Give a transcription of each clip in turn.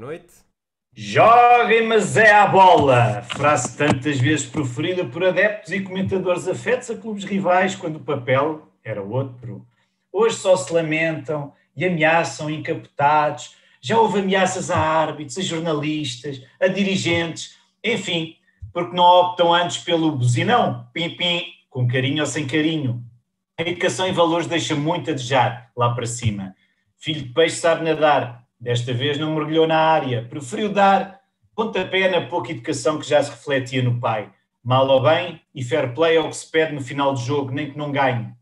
Boa noite. Joguem, mas é a bola! Frase tantas vezes proferida por adeptos e comentadores afetos a clubes rivais quando o papel era outro. Hoje só se lamentam e ameaçam encapotados. Já houve ameaças a árbitros, a jornalistas, a dirigentes, enfim, porque não optam antes pelo buzinão, pim-pim, com carinho ou sem carinho. A educação em valores deixa muito a desejar lá para cima. Filho de peixe sabe nadar, desta vez não mergulhou na área, preferiu dar pontapé na pouca educação que já se refletia no pai. Mal ou bem, e fair play é o que se pede no final do jogo, nem que não ganhe.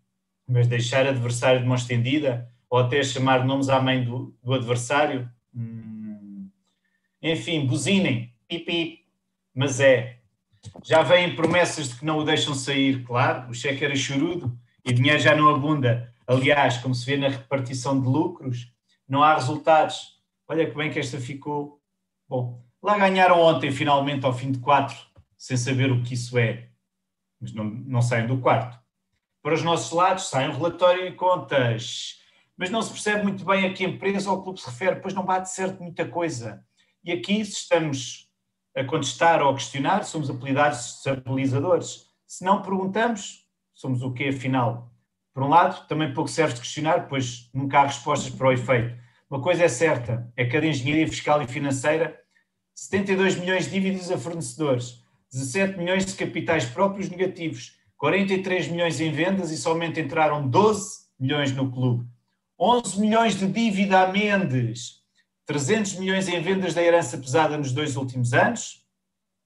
Mas deixar adversário de mão estendida, ou até chamar nomes à mãe do, do adversário, hum... enfim, buzinem, pipi, mas é. Já vêm promessas de que não o deixam sair, claro, o cheque era chorudo e dinheiro já não abunda. Aliás, como se vê na repartição de lucros, não há resultados. Olha que bem que esta ficou. Bom, lá ganharam ontem, finalmente, ao fim de quatro, sem saber o que isso é. Mas não, não saem do quarto. Para os nossos lados, sai um relatório e contas. Mas não se percebe muito bem a que empresa ou clube se refere, pois não bate certo muita coisa. E aqui, se estamos a contestar ou a questionar, somos apelidados de apelizadores. Se não perguntamos, somos o quê, afinal? Por um lado, também pouco serve de questionar, pois nunca há respostas para o efeito. Uma coisa é certa, é que a engenharia fiscal e financeira, 72 milhões de dívidas a fornecedores, 17 milhões de capitais próprios negativos, 43 milhões em vendas e somente entraram 12 milhões no clube, 11 milhões de dívida a Mendes, 300 milhões em vendas da herança pesada nos dois últimos anos,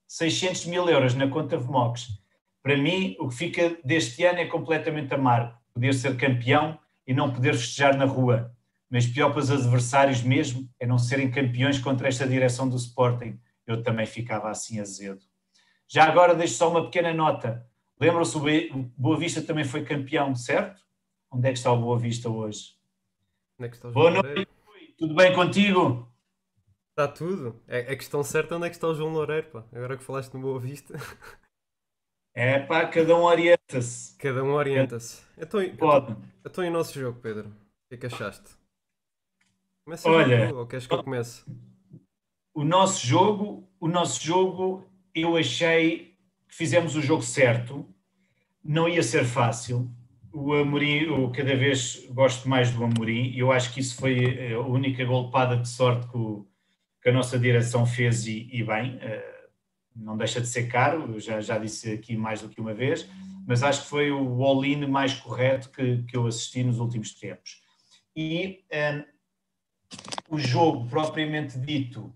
600 mil euros na conta VMOX. Para mim, o que fica deste ano é completamente amargo poder ser campeão e não poder festejar na rua. Mas pior para os adversários mesmo é não serem campeões contra esta direção do Sporting. Eu também ficava assim azedo. Já agora deixo só uma pequena nota. Lembram-se, o Boa Vista também foi campeão, certo? Onde é que está o Boa Vista hoje? Onde é que está o Boa noite, tudo bem contigo? Está tudo. É a questão certa onde é que está o João Loureiro, pá. Agora que falaste no Boa Vista. É pá, cada um orienta-se. Cada um orienta-se. Então, Pode. então, então e o nosso jogo, Pedro? O que é que achaste? Começa Olha, tu, ou queres que eu comece? O nosso jogo, o nosso jogo, eu achei que fizemos o jogo certo. Não ia ser fácil. O Amorim, eu cada vez gosto mais do Amorim. Eu acho que isso foi a única golpada de sorte que, o, que a nossa direção fez e, e bem. Não deixa de ser caro, já, já disse aqui mais do que uma vez, mas acho que foi o all-in mais correto que, que eu assisti nos últimos tempos. E um, o jogo propriamente dito,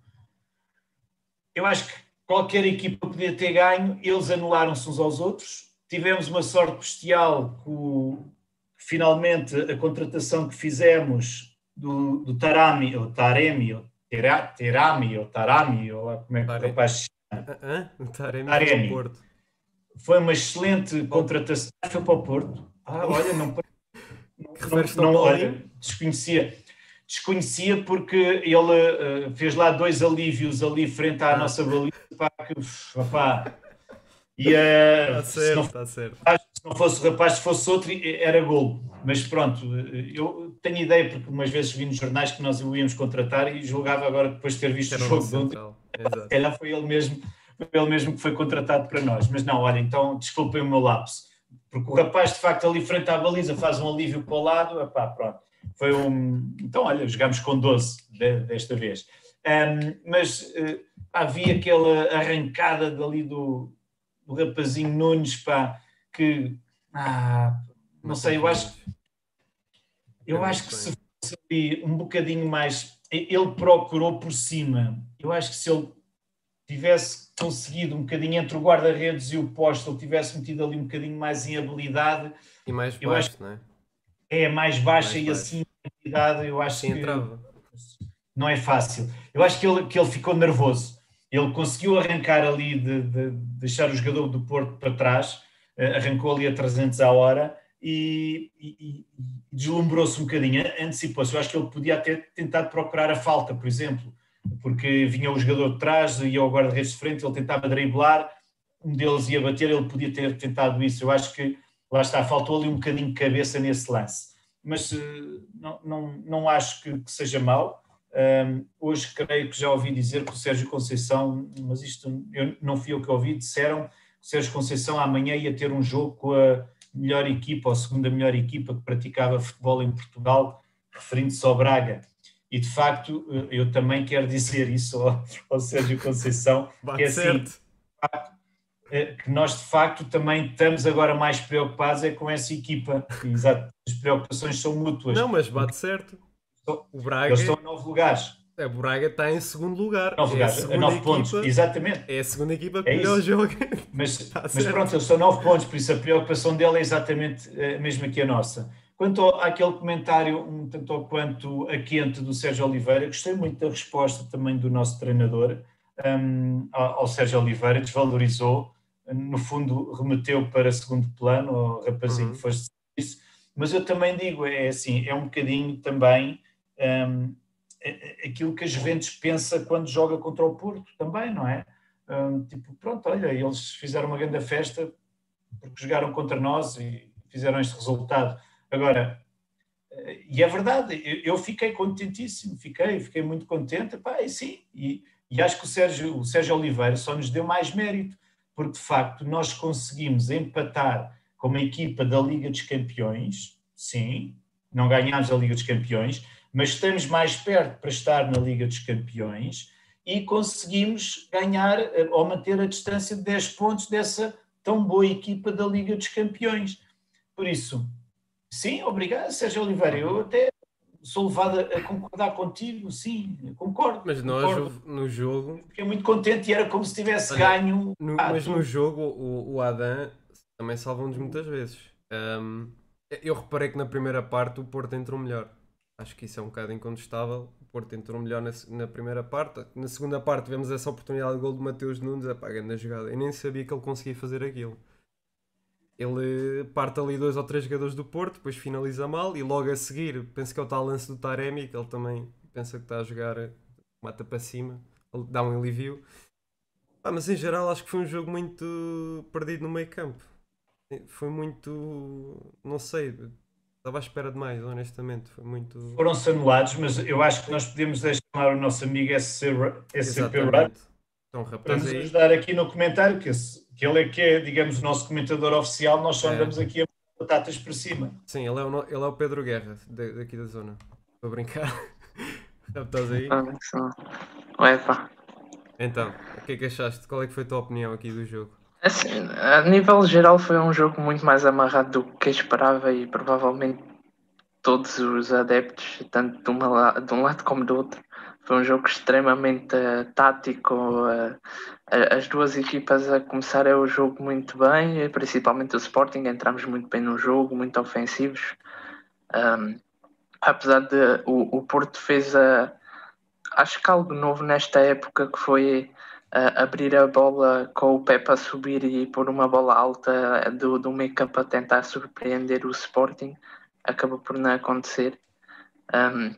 eu acho que qualquer equipa podia ter ganho, eles anularam-se uns aos outros. Tivemos uma sorte bestial com finalmente a contratação que fizemos do, do Tarami, ou Taremi, ou Terami, ou Tarami, ou como é que o rapaz Hã? Taremi, Taremi. Porto. Foi uma excelente contratação. Foi para o Porto. Ah, olha, não. não, não, não olha, desconhecia. Desconhecia porque ele uh, fez lá dois alívios ali frente à Ah. nossa baliza. Pá, que, pá. E, uh, Está se, certo, não, está certo. se não fosse o rapaz, se fosse outro, era gol. Mas pronto, eu tenho ideia, porque umas vezes vi nos jornais que nós o íamos contratar e julgava agora, depois de ter visto Era o jogo de ontem. Exato. se calhar foi ele mesmo, foi ele mesmo que foi contratado para nós. Mas não, olha, então desculpem o meu lapso, porque o rapaz de facto ali frente à baliza faz um alívio para o lado, epá, pronto. Foi um. Então, olha, jogámos com 12 de- desta vez. Ahm, mas eh, havia aquela arrancada dali do, do rapazinho Nunes, pá, que. Ah, não sei, eu acho, eu acho que se fosse ali um bocadinho mais. Ele procurou por cima. Eu acho que se ele tivesse conseguido um bocadinho entre o guarda-redes e o posto, ele tivesse metido ali um bocadinho mais em habilidade, E mais Eu baixo, não é? é mais baixa Mais e baixo. assim em habilidade, eu acho que entrava. não é fácil. Eu acho que ele, que ele ficou nervoso. Ele conseguiu arrancar ali, de, de- de deixar o jogador do Porto para trás, eh, arrancou ali a 300 à hora e, e- e deslumbrou-se um bocadinho, antecipou-se. Eu acho que ele podia ter tentado procurar a falta, por exemplo, porque vinha o jogador de trás, ia ao guarda-redes de frente, ele tentava driblar, um deles ia bater, ele podia ter tentado isso. Eu acho que, lá está, faltou ali um bocadinho de cabeça nesse lance. Mas eh, não, não, não acho que, que seja mau. Um, hoje creio que já ouvi dizer que o Sérgio Conceição, mas isto eu, não fui eu que ouvi, disseram que o Sérgio Conceição amanhã ia ter um jogo com a melhor equipa, ou segunda melhor equipa que praticava futebol em Portugal, referindo-se ao Braga. E de facto, eu também quero dizer isso ao, ao Sérgio Conceição, que é assim, eh, que nós de facto também estamos agora mais preocupados é com essa equipa. Exato, as preocupações são mútuas. Não, mas bate certo. O Braga, Eles estão a nove lugares. A Braga está em segundo lugar. Nove É a lugares, a segunda nove equipa- pontos, exatamente. É a segunda equipa que É melhor joga. Mas, Está mas pronto, eles são nove pontos, por isso a preocupação dele é exatamente a mesma que a nossa. Quanto ao- àquele comentário, um tanto ou quanto a quente do Sérgio Oliveira, gostei muito da resposta também do nosso treinador hum, ao, ao Sérgio Oliveira, desvalorizou, no fundo remeteu para segundo plano, ao rapazinho Uhum. que foste isso, mas eu também digo, é assim, é um bocadinho também a- a- aquilo que a Juventus pensa quando joga contra o Porto, também, não é? Hum, tipo, pronto, olha, eles fizeram uma grande festa porque jogaram contra nós e fizeram este resultado. Agora, eh, e é verdade, eu fiquei contentíssimo, fiquei, fiquei muito contente, pá, e sim, e, e acho que o Sérgio, o Sérgio Oliveira só nos deu mais mérito, porque de facto nós conseguimos empatar com uma equipa da Liga dos Campeões, sim, não ganhámos a Liga dos Campeões, mas estamos mais perto para estar na Liga dos Campeões e conseguimos ganhar eh, ou manter a distância de 10 pontos dessa tão boa equipa da Liga dos Campeões. Por isso, sim, obrigado, Sérgio Oliveira. Eu até sou levado a concordar contigo, sim, concordo. Mas nós, concordo. no jogo, Fiquei muito contente e era como se tivesse Olha, ganho. No- Ah, mas tu- no jogo, o, o Adam também salvou-nos muitas vezes. Ahm, eu reparei que na primeira parte o Porto entrou melhor. Acho que isso é um bocado incontestável. O Porto entrou melhor na, na primeira parte. Na segunda parte tivemos essa oportunidade de gol de Mateus Nunes. Epá, grande jogada. Eu nem sabia que ele conseguia fazer aquilo. Ele parte ali dois ou três jogadores do Porto, depois finaliza mal e logo a seguir, penso que é o tal lance do Taremi, que ele também pensa que está a jogar, mata para cima, dá um alívio. Ah, mas em geral acho que foi um jogo muito perdido no meio campo. Foi muito. não sei. Estava à espera demais, honestamente. Foi muito. Foram-se anulados, mas eu acho que nós podemos deixar o nosso amigo SC, SCP Rap Exatamente. Então, para rapaz, nos aí. ajudar aqui no comentário, que, esse- que ele é que é, digamos, o nosso comentador oficial, nós só É. andamos aqui a batatas por cima. Sim, ele é o, ele é o Pedro Guerra, da- daqui da zona. Para brincar. Estás aí? Ah. Então, o que é que achaste? Qual é que foi a tua opinião aqui do jogo? Assim, a nível geral foi um jogo muito mais amarrado do que esperava e provavelmente todos os adeptos, tanto de, uma de um lado como do outro, foi um jogo extremamente eh, tático. eh, a- as duas equipas a começar o jogo muito bem, e principalmente o Sporting, entramos muito bem no jogo, muito ofensivos. Ahm, apesar de o, o Porto fez a, acho que algo novo nesta época que foi abrir a bola com o Pepe a subir e pôr uma bola alta do, do campo a tentar surpreender o Sporting, acabou por não acontecer. Um,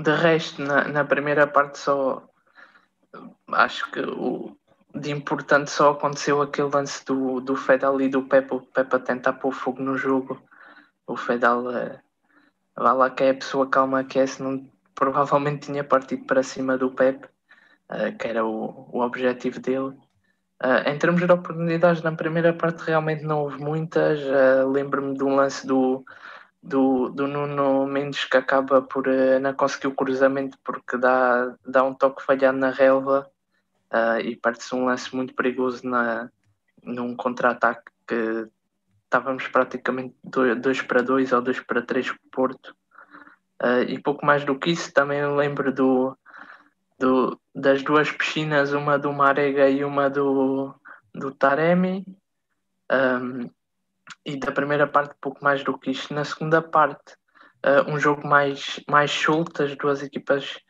de resto, na, na primeira parte só acho que o, de importante só aconteceu aquele lance do, do Fedal e do Pepe, o Pepe a tentar pôr fogo no jogo. O Fedal vá lá que é a pessoa calma que é, senão provavelmente tinha partido para cima do Pepe uh, que era o, o objetivo dele. Uh, em termos de oportunidades, na primeira parte realmente não houve muitas. Uh, Lembro-me de um lance do, do, do Nuno Mendes que acaba por uh, não conseguir o cruzamento porque dá, dá um toque falhado na relva e parte-se um lance muito perigoso na, num contra-ataque que estávamos praticamente 2 para 2 ou 2 para 3 Porto. E pouco mais do que isso, também lembro do, do, das duas piscinas, uma do Marega e uma do, do Taremi. Um, e da primeira parte, pouco mais do que isto. Na segunda parte, uh, um jogo mais, mais solto, as duas equipas,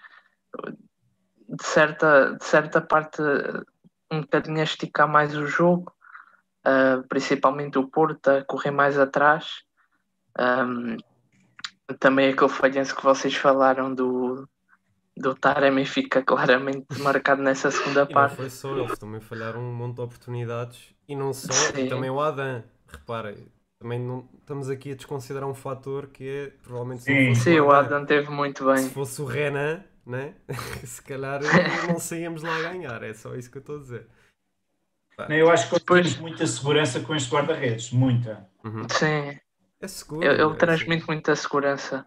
de certa, de certa parte, um bocadinho a esticar mais o jogo, uh, principalmente o Porto a correr mais atrás. Um, também aquele falhanço que vocês falaram do, do Taremi fica claramente marcado nessa segunda E não parte. foi só, eles também falharam um monte de oportunidades. E não só, Sim. e também o Adam. Repara, também não, estamos aqui a desconsiderar um fator que é provavelmente se não Sim. Sim, o Adam teve muito Se bem. fosse o Renan, né? se calhar não saíamos lá a ganhar, é só isso que eu estou a dizer. Não, eu acho que depois muita segurança com este guarda-redes, muita. Uhum. Sim. É seguro. Ele, é transmite muita segurança.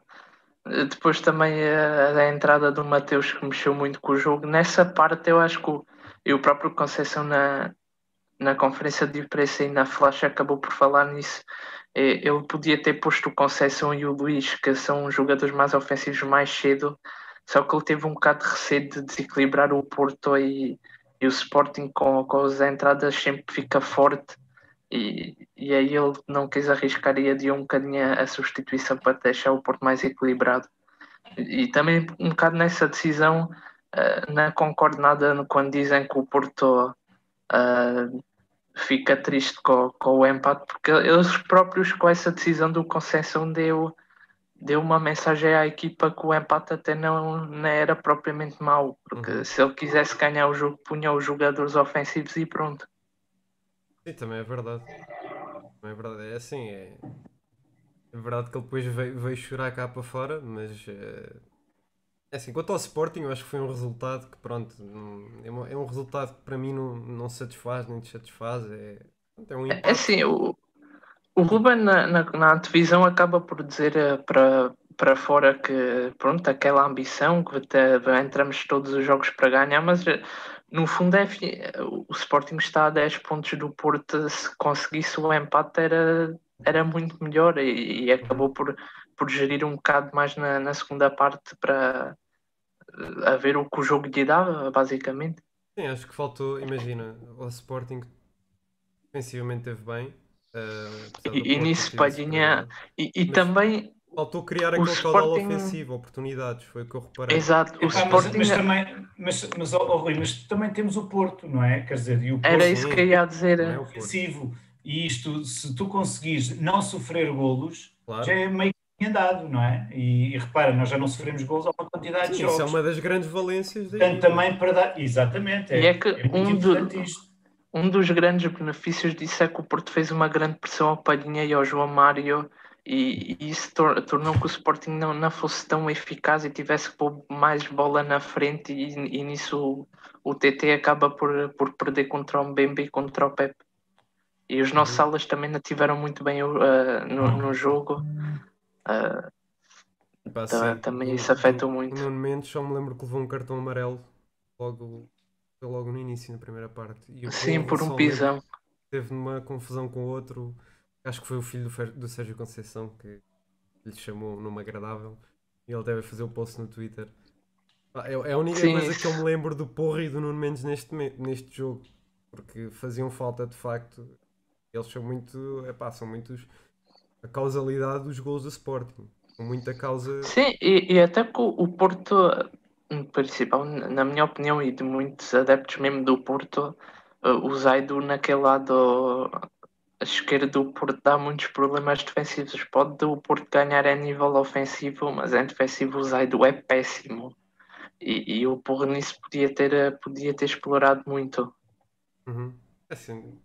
Depois também a, a entrada do Mateus que mexeu muito com o jogo. Nessa parte eu acho que o, e o próprio Conceição na, na conferência de imprensa e na flash acabou por falar nisso. É, Ele podia ter posto o Conceição e o Luís, que são os jogadores mais ofensivos mais cedo, só que ele teve um bocado de receio de desequilibrar o Porto e, e o Sporting com, com as entradas sempre fica forte e, e aí ele não quis arriscar e adiou um bocadinho a, substituição para deixar o Porto mais equilibrado. E, e também um bocado nessa decisão uh, não concordo nada quando dizem que o Porto uh, fica triste com, com o empate, porque eles próprios com essa decisão do Conceição deu, deu uma mensagem à equipa que o empate até não, não era propriamente mau, porque Uhum. se ele quisesse ganhar o jogo, punha os jogadores ofensivos e pronto. Sim, também é verdade. Também é verdade. É assim, é. É verdade que ele depois veio, veio chorar cá para fora, mas. eh, É assim, quanto ao Sporting, eu acho que foi um resultado que, pronto, não- é um, é um resultado que para mim não, não satisfaz nem dessatisfaz. É, é um É assim, o, o Ruben na, na, na antevisão acaba por dizer eh, para, para fora que pronto, aquela ambição que te- entramos todos os jogos para ganhar, mas eh, no fundo é, o Sporting está a 10 pontos do Porto, se conseguisse o empate era, era muito melhor e, e acabou por, por gerir um bocado mais na, na segunda parte para a ver o que o jogo lhe dava, basicamente. Sim, acho que faltou, imagina, o Sporting defensivamente teve bem. do E, e nisso Palhinha e, e Mas- também Faltou criar aquele caudal Sporting- ofensivo, oportunidades, foi o que eu reparei. Exato, o mas, Sporting mas também, mas, mas, ó, Rui, mas também temos o Porto, não é? Quer dizer, e o Porto era Sim, isso que eu ia dizer. É ofensivo. E isto, se tu conseguires não sofrer golos, claro. já é meio que andado, não é? E, e repara, nós já não sofremos golos há uma quantidade de Sim, isso é jogos. uma das grandes valências Portanto, também para dar. Exatamente, é, E é que é um do- isto. Um dos grandes benefícios disso é que o Porto fez uma grande pressão ao Palhinha e ao João Mário e, e isso tor- tornou que o Sporting não, não fosse tão eficaz e tivesse que pôr mais bola na frente e, e nisso o, o TT acaba por, por perder contra o Mbembe e contra o Pepe. E os nossos Uhum. alas também não tiveram muito bem uh, no, no jogo. Uh, Pá, Tá- também o- isso afeta o- muito. O Nuno Mendes só me lembro que levou um cartão amarelo logo, logo no início, na primeira parte. E o sim, por um pisão. Teve numa confusão com outro, acho que foi o filho do, do Sérgio Conceição que lhe chamou um nome agradável e ele deve fazer o post no Twitter. Pá, É, é a única Sim, coisa que eu me lembro do Porro e do Nuno Mendes neste, neste jogo, porque faziam falta de facto. Eles são muito, epá, são muitos a causalidade dos gols do Sporting. Com muita causa. Sim, e, e até que o, Porto, em principal, na minha opinião, e de muitos adeptos mesmo do Porto, eh, o Zaido naquele lado à esquerda do Porto dá muitos problemas defensivos. Pode o Porto ganhar a nível ofensivo, mas em defensivo o Zaido é péssimo. E, e o Porro nisso podia ter, eh, podia ter explorado muito. Uhum. Assim,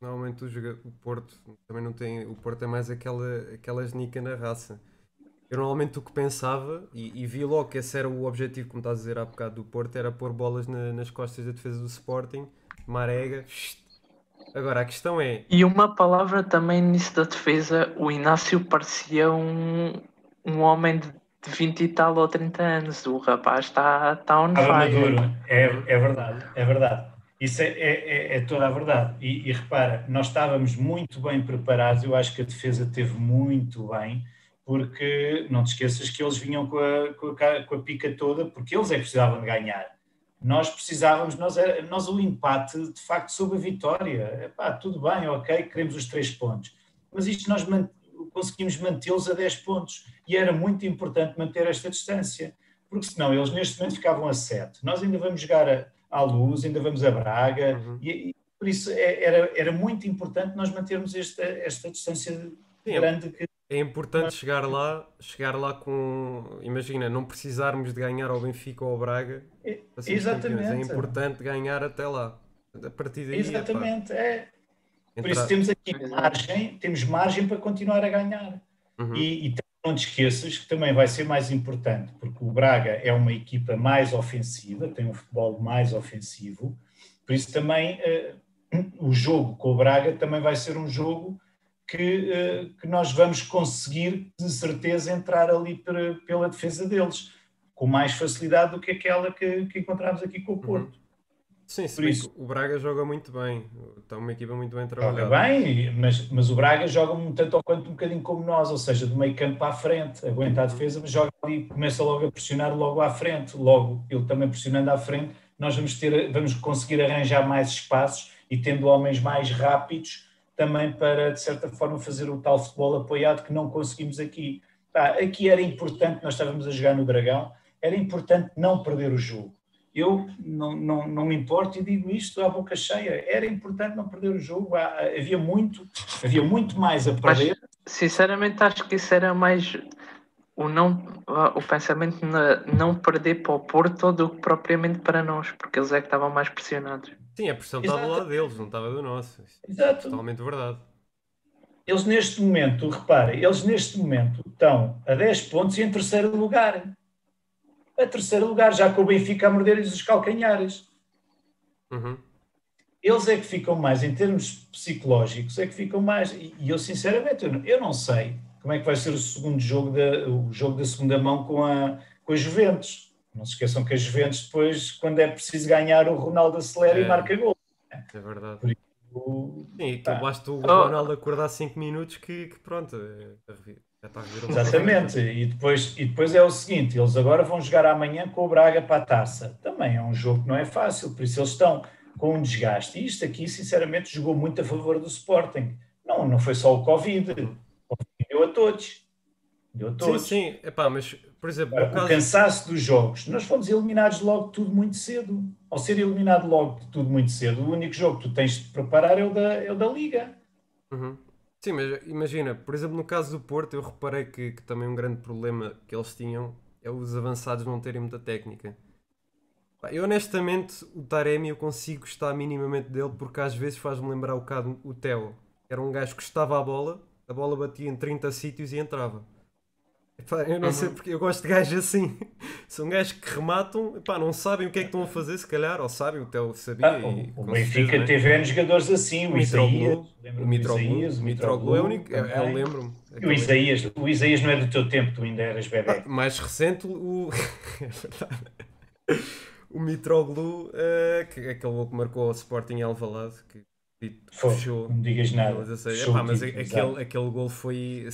normalmente o, joga- o Porto também não tem. O Porto é mais aquela, aquela genica na raça. Eu normalmente o que pensava, e, e vi logo que esse era o objetivo, como estás a dizer há bocado, do Porto, era pôr bolas na- nas costas da defesa do Sporting, Marega. Agora a questão é. E uma palavra também nisso da defesa, o Inácio parecia um, um homem de de 20 e tal ou 30 anos. O rapaz está tá on fire. é, é verdade, é verdade. Isso é, é, é- é toda a verdade. E, e repara, nós estávamos muito bem preparados, eu acho que a defesa teve muito bem, porque não te esqueças que eles vinham com a, com a, com a pica toda, porque eles é que precisavam de ganhar. Nós precisávamos, nós, era- nós o empate, de facto, sob a vitória. Epá, tudo bem, ok, queremos os três pontos. Mas isto nós man- conseguimos mantê-los a 10 pontos. E era muito importante manter esta distância porque senão eles neste momento ficavam a 7. Nós ainda vamos jogar a- à luz, ainda vamos a Braga, Uhum. e, e por isso é- era, era muito importante nós mantermos esta, esta distância Sim, grande que É importante chegar lá, chegar lá com. Imagina, não precisarmos de ganhar ao Benfica ou ao Braga É, campeões. É Exatamente. importante ganhar até lá. A partir daí, epá, Exatamente, é. Por isso temos aqui margem, temos margem para continuar a ganhar. Uhum. E, e não te esqueças que também vai ser mais importante, porque o Braga é uma equipa mais ofensiva, tem um futebol mais ofensivo, por isso também uh, o jogo com o Braga também vai ser um jogo que, uh, que nós vamos conseguir, de certeza, entrar ali pela defesa deles, com mais facilidade do que aquela que, que encontramos aqui com o uhum. Porto. Sim, se isso, o Braga joga muito bem, está uma equipa muito bem trabalhada. Joga bem, mas, mas o Braga joga um tanto ou quanto um bocadinho como nós, ou seja, do meio campo para a frente, aguenta a defesa, mas joga ali, começa logo a pressionar logo à frente, logo ele também pressionando à frente, nós vamos, ter, vamos conseguir arranjar mais espaços e tendo homens mais rápidos também para, de certa forma, fazer o tal futebol apoiado que não conseguimos aqui. Tá, aqui era importante, nós estávamos a jogar no Dragão, era importante não perder o jogo eu não, não, não me importo e digo isto à boca cheia. Era importante não perder o jogo. Havia muito, havia muito mais a perder. Mas, sinceramente, acho que isso era mais o, não, o pensamento na não perder para o Porto do que propriamente para nós, porque eles é que estavam mais pressionados. Sim, a pressão Exato. estava lá deles, não estava do nosso. É Exato. É totalmente verdade. Eles neste momento, repare, eles neste momento estão a 10 pontos e em terceiro lugar a terceiro lugar, já com o Benfica a morder-lhes os calcanhares. Uhum. Eles é que ficam mais, em termos psicológicos, é que ficam mais. E, e eu, sinceramente, eu não, eu não, sei como é que vai ser o segundo jogo, da, o jogo da segunda mão com a, com a Juventus. Não se esqueçam que a Juventus, depois, quando é preciso ganhar, o Ronaldo acelera é, e marca gol. É verdade. Por isso, Sim, tá. basta o Ronaldo acordar 5 minutos que, que pronto, é, é Exatamente, e depois, e depois é o seguinte: eles agora vão jogar amanhã com o Braga para a taça. Também é um jogo que não é fácil, por isso eles estão com um desgaste. E isto aqui, sinceramente, jogou muito a favor do Sporting. Não, não foi só o Covid deu a todos. Deu a todos. Sim, sim, Epá, mas por exemplo, o caso... cansaço dos jogos, nós fomos eliminados logo tudo muito cedo. Ao ser eliminado logo tudo muito cedo, o único jogo que tu tens de preparar é o da, é o da Liga. Uhum. Sim, mas imagina, por exemplo, no caso do Porto, eu reparei que, que, também um grande problema que eles tinham é os avançados não terem muita técnica. Eu honestamente, o Taremi eu consigo gostar minimamente dele porque às vezes faz-me lembrar um bocado o Theo. Era um gajo que estava a bola, a bola batia em 30 sítios e entrava. Epá, eu não uhum. sei porque eu gosto de gajos assim. São gajos que rematam, epá, não sabem o que é que estão a fazer, se calhar, ou sabem, o Theo sabia. Ah, e, o Benfica né? teve jogadores assim, o, Isaías. O Mitroglou, o Mitroglou é o único, eu, eu lembro-me. O Isaías, o Isaías não é do teu tempo, tu ainda eras bebê. Ah, mais recente, o. é o Mitroglou, uh, que, aquele que marcou o Sporting Alvalade, que Puxou, não digas nada. Mas, epá, mas tipo, aquele, aquele gol foi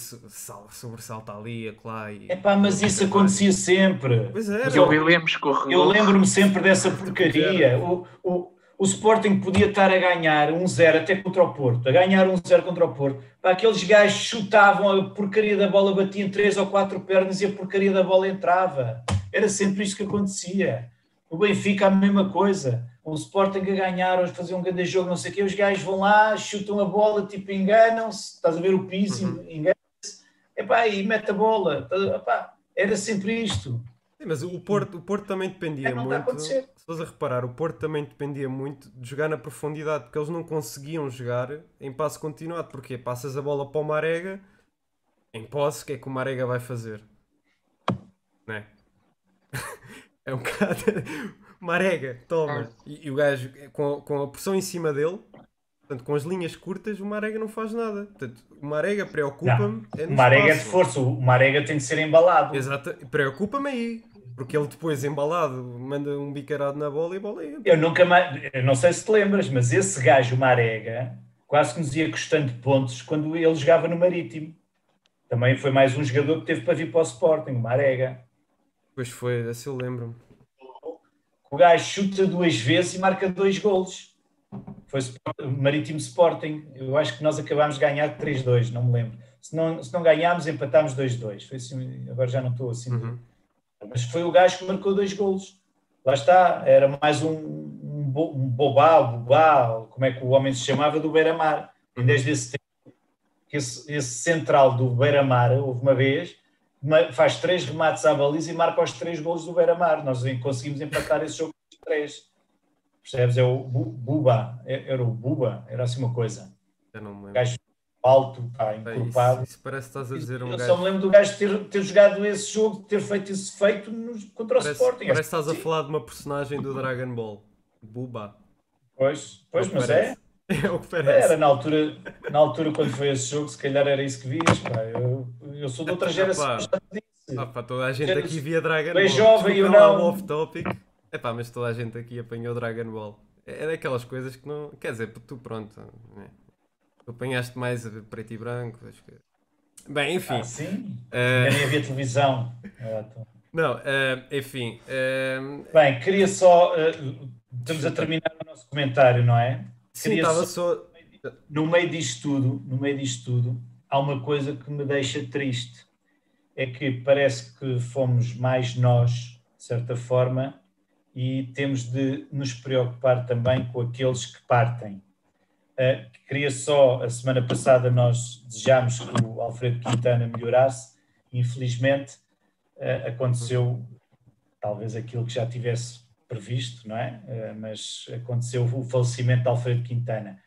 sobressalta ali, lá. E... Epá, mas isso acontecia sempre. Pois é, eu, Williams eu lembro-me sempre dessa porcaria. O, o, o Sporting podia estar a ganhar 1-0 um até contra o Porto, a ganhar 1-0 um contra o Porto. Pá, aqueles gajos chutavam, a porcaria da bola batia em 3 ou 4 pernas e a porcaria da bola entrava. Era sempre isto que acontecia. O Benfica a mesma coisa o Sporting a ganhar, hoje fazer um grande jogo, não sei o quê, os gajos vão lá, chutam a bola, tipo, enganam-se, estás a ver o piso, uhum. enganam-se, epá, e mete a bola, epá, era sempre isto. Sim, mas o Porto, o Porto também dependia é, muito, se estás a reparar, o Porto também dependia muito de jogar na profundidade, porque eles não conseguiam jogar em passo continuado, porque passas a bola para o Marega, em posse, o que é que o Marega vai fazer? Não é? é um bocado... Marega, toma. E, e, o gajo, com, com a pressão em cima dele, portanto, com as linhas curtas, o Marega não faz nada. Portanto, o Marega preocupa-me. É o Marega é de força, o Marega tem de ser embalado. Exato, preocupa-me aí. Porque ele depois, embalado, manda um bicarado na bola e a bola entra. Eu nunca mais, eu não sei se te lembras, mas esse gajo, o Marega, quase que nos ia custando pontos quando ele jogava no Marítimo. Também foi mais um jogador que teve para vir para o Sporting, o Marega. Pois foi, assim eu lembro-me. O gajo chuta duas vezes e marca dois golos. Foi Marítimo Sporting. Eu acho que nós acabámos de ganhar 3-2, não me lembro. Se não, se não ganhámos, empatámos 2-2. Foi assim, agora já não estou assim. Uhum. Mas foi o gajo que marcou dois golos. Lá está, era mais um, um, um bobá, bobá, como é que o homem se chamava, do Beira-Mar. E desde esse tempo, esse, esse central do Beira-Mar, houve uma vez, faz três remates à baliza e marca os três golos do Beira-Mar. Nós conseguimos empatar esse jogo com três. Percebes? É o Buba, é, era o Buba, era assim uma coisa. Eu não me Gajo alto, pá, encorpado. Isso, isso parece que estás a dizer um eu gajo. só me lembro do gajo ter, ter jogado esse jogo, ter feito esse feito nos- contra o Parece, Sporting. parece que estás a falar de uma personagem do Dragon Ball. Buba. Pois, pois que mas é. É o que parece. Era na altura, na altura quando foi esse jogo, se calhar era isso que vias. Pá. Eu, eu sou de outra geração. Ah, pá, toda a gente aqui via Dragon Ball. jovem, eu não. off topic. É pá, mas toda a gente aqui apanhou Dragon Ball. É é daquelas coisas que não. Quer dizer, tu pronto. né? Tu apanhaste mais preto e branco. acho que- Bem, enfim. Ah, sim? Eu nem havia televisão. Ah, então. não, eh, enfim. eh, Bem, queria só. eh, estamos a terminar o nosso comentário, não é? Sim, estava só. No meio disto tudo, no meio disto tudo, há uma coisa que me deixa triste. É que parece que fomos mais nós, de certa forma, e temos de nos preocupar também com aqueles que partem. Uh, queria só, a semana passada nós desejámos que o Alfredo Quintana melhorasse, infelizmente uh, aconteceu talvez aquilo que já tivesse previsto, não é? Uh, mas aconteceu o falecimento de Alfredo Quintana.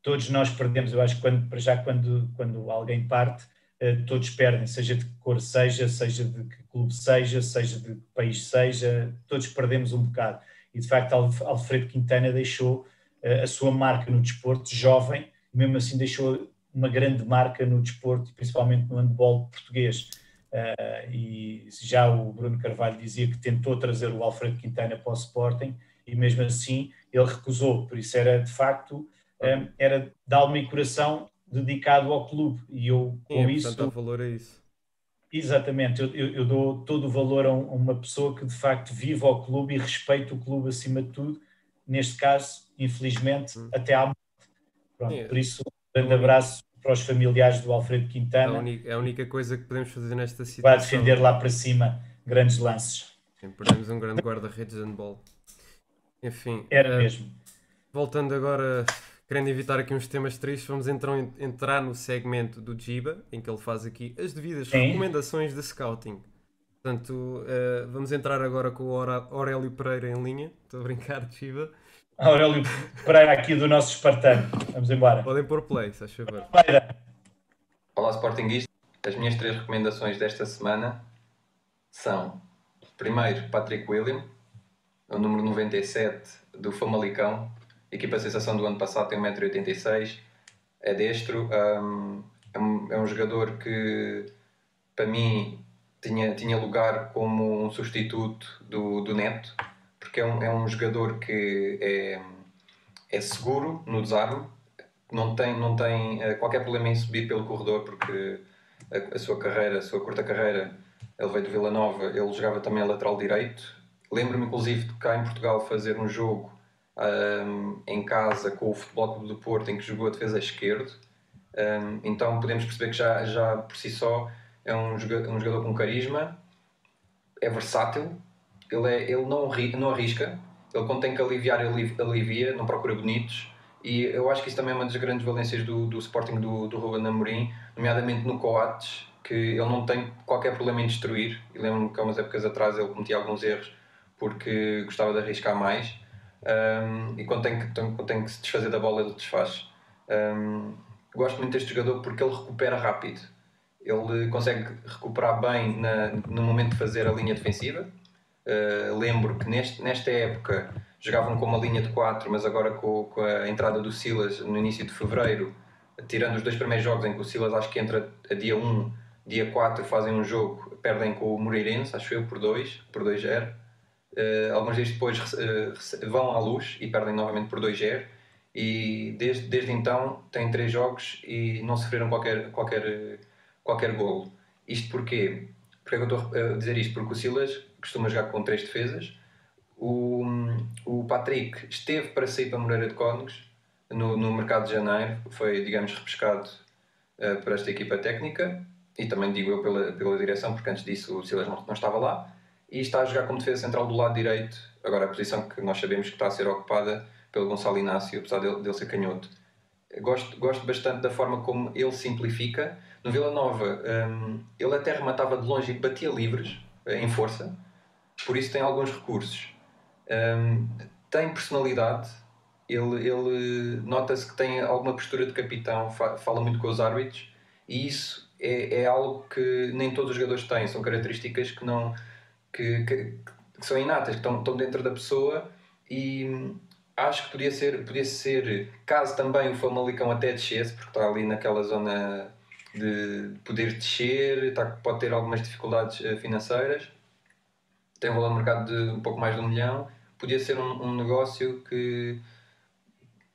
Todos nós perdemos, eu acho que quando, para já quando, quando alguém parte, uh, todos perdem, seja de que cor seja, seja de que clube seja, seja de que país seja, todos perdemos um bocado. E de facto Alfredo Quintana deixou a sua marca no desporto, jovem, mesmo assim deixou uma grande marca no desporto, principalmente no handball português. Uh, e já o Bruno Carvalho dizia que tentou trazer o Alfredo Quintana para o Sporting e mesmo assim ele recusou, por isso era de facto um, era de alma e coração dedicado ao clube e eu com Sim, isso portanto, há valor a isso. Exatamente, eu, eu, dou todo o valor a, um, a, uma pessoa que de facto vive ao clube e respeita o clube acima de tudo, neste caso, infelizmente, hum. até à morte. Pronto, Sim. por isso, um grande abraço para os familiares do Alfredo Quintana. É a, única, a única coisa que podemos fazer nesta situação. Vai defender lá para cima grandes lances. Sim, perdemos um grande guarda-redes de handball. Enfim. Era uh, mesmo. Voltando agora, querendo evitar aqui uns temas tristes, vamos então entrar no segmento do Jiba, em que ele faz aqui as devidas Sim. recomendações de scouting. Portanto, uh, vamos entrar agora com o Aurélio Pereira em linha. Estou a brincar, Jiba. Aurélio Pereira aqui do nosso Espartano. Vamos embora. Podem pôr play, se faz favor. Olá, Sportingista. As minhas três recomendações desta semana são, primeiro, Patrick William, o número 97 do Famalicão, equipa sensação do ano passado, tem 1,86m, é destro, um, é, um, é um jogador que, para mim, tinha, tinha lugar como um substituto do, do Neto, porque é um, é um jogador que é, é seguro no desarme, não tem, não tem uh, qualquer problema em subir pelo corredor, porque a, a, sua carreira, a sua curta carreira, ele veio do Vila Nova, ele jogava também a lateral direito. Lembro-me, inclusive, de cá em Portugal fazer um jogo um, em casa com o Futebol Clube do Porto, em que jogou a defesa esquerdo. Um, então podemos perceber que já, já por si só é um jogador, um jogador com carisma, é versátil, ele, é, ele não, não arrisca, ele quando tem que aliviar, alivia, não procura bonitos. E eu acho que isso também é uma das grandes valências do, do Sporting do, do Ruben Amorim, nomeadamente no Coates, que ele não tem qualquer problema em destruir. E lembro-me que há umas épocas atrás ele cometia alguns erros porque gostava de arriscar mais. Um, e quando tem, que, quando tem que se desfazer da bola, ele desfaz. Um, gosto muito deste jogador porque ele recupera rápido. Ele consegue recuperar bem na, no momento de fazer a linha defensiva. Uh, lembro que neste, nesta época jogavam com uma linha de 4, mas agora com, com, a entrada do Silas no início de fevereiro, tirando os dois primeiros jogos em que o Silas acho que entra a dia 1, dia 4 fazem um jogo, perdem com o Moreirense, acho eu, por 2, por 2-0. Uh, alguns dias depois uh, vão à luz e perdem novamente por 2-0 e desde, desde então têm três jogos e não sofreram qualquer, qualquer, qualquer golo. Isto porquê? Porque eu estou a dizer isto? Porque o Silas costuma jogar com três defesas. O, o Patrick esteve para sair para Moreira de Cónegos no, no mercado de janeiro, foi, digamos, repescado uh, para esta equipa técnica e também digo eu pela, pela direção, porque antes disso o Silas não, não estava lá. E está a jogar como defesa central do lado direito, agora a posição que nós sabemos que está a ser ocupada pelo Gonçalo Inácio, apesar dele, dele ser canhoto. Gosto, gosto bastante da forma como ele simplifica. No Vila Nova, um, ele até rematava de longe e batia livres, em força, por isso tem alguns recursos. Um, tem personalidade, ele, ele nota-se que tem alguma postura de capitão, fa- fala muito com os árbitros e isso é, é algo que nem todos os jogadores têm, são características que não que, que, que são inatas, que estão, estão dentro da pessoa e hum, acho que podia ser, podia ser caso também o Famalicão até descesse, porque está ali naquela zona de poder descer, está, pode ter algumas dificuldades eh, financeiras, tem um valor de mercado de um pouco mais de um milhão, podia ser um, um negócio que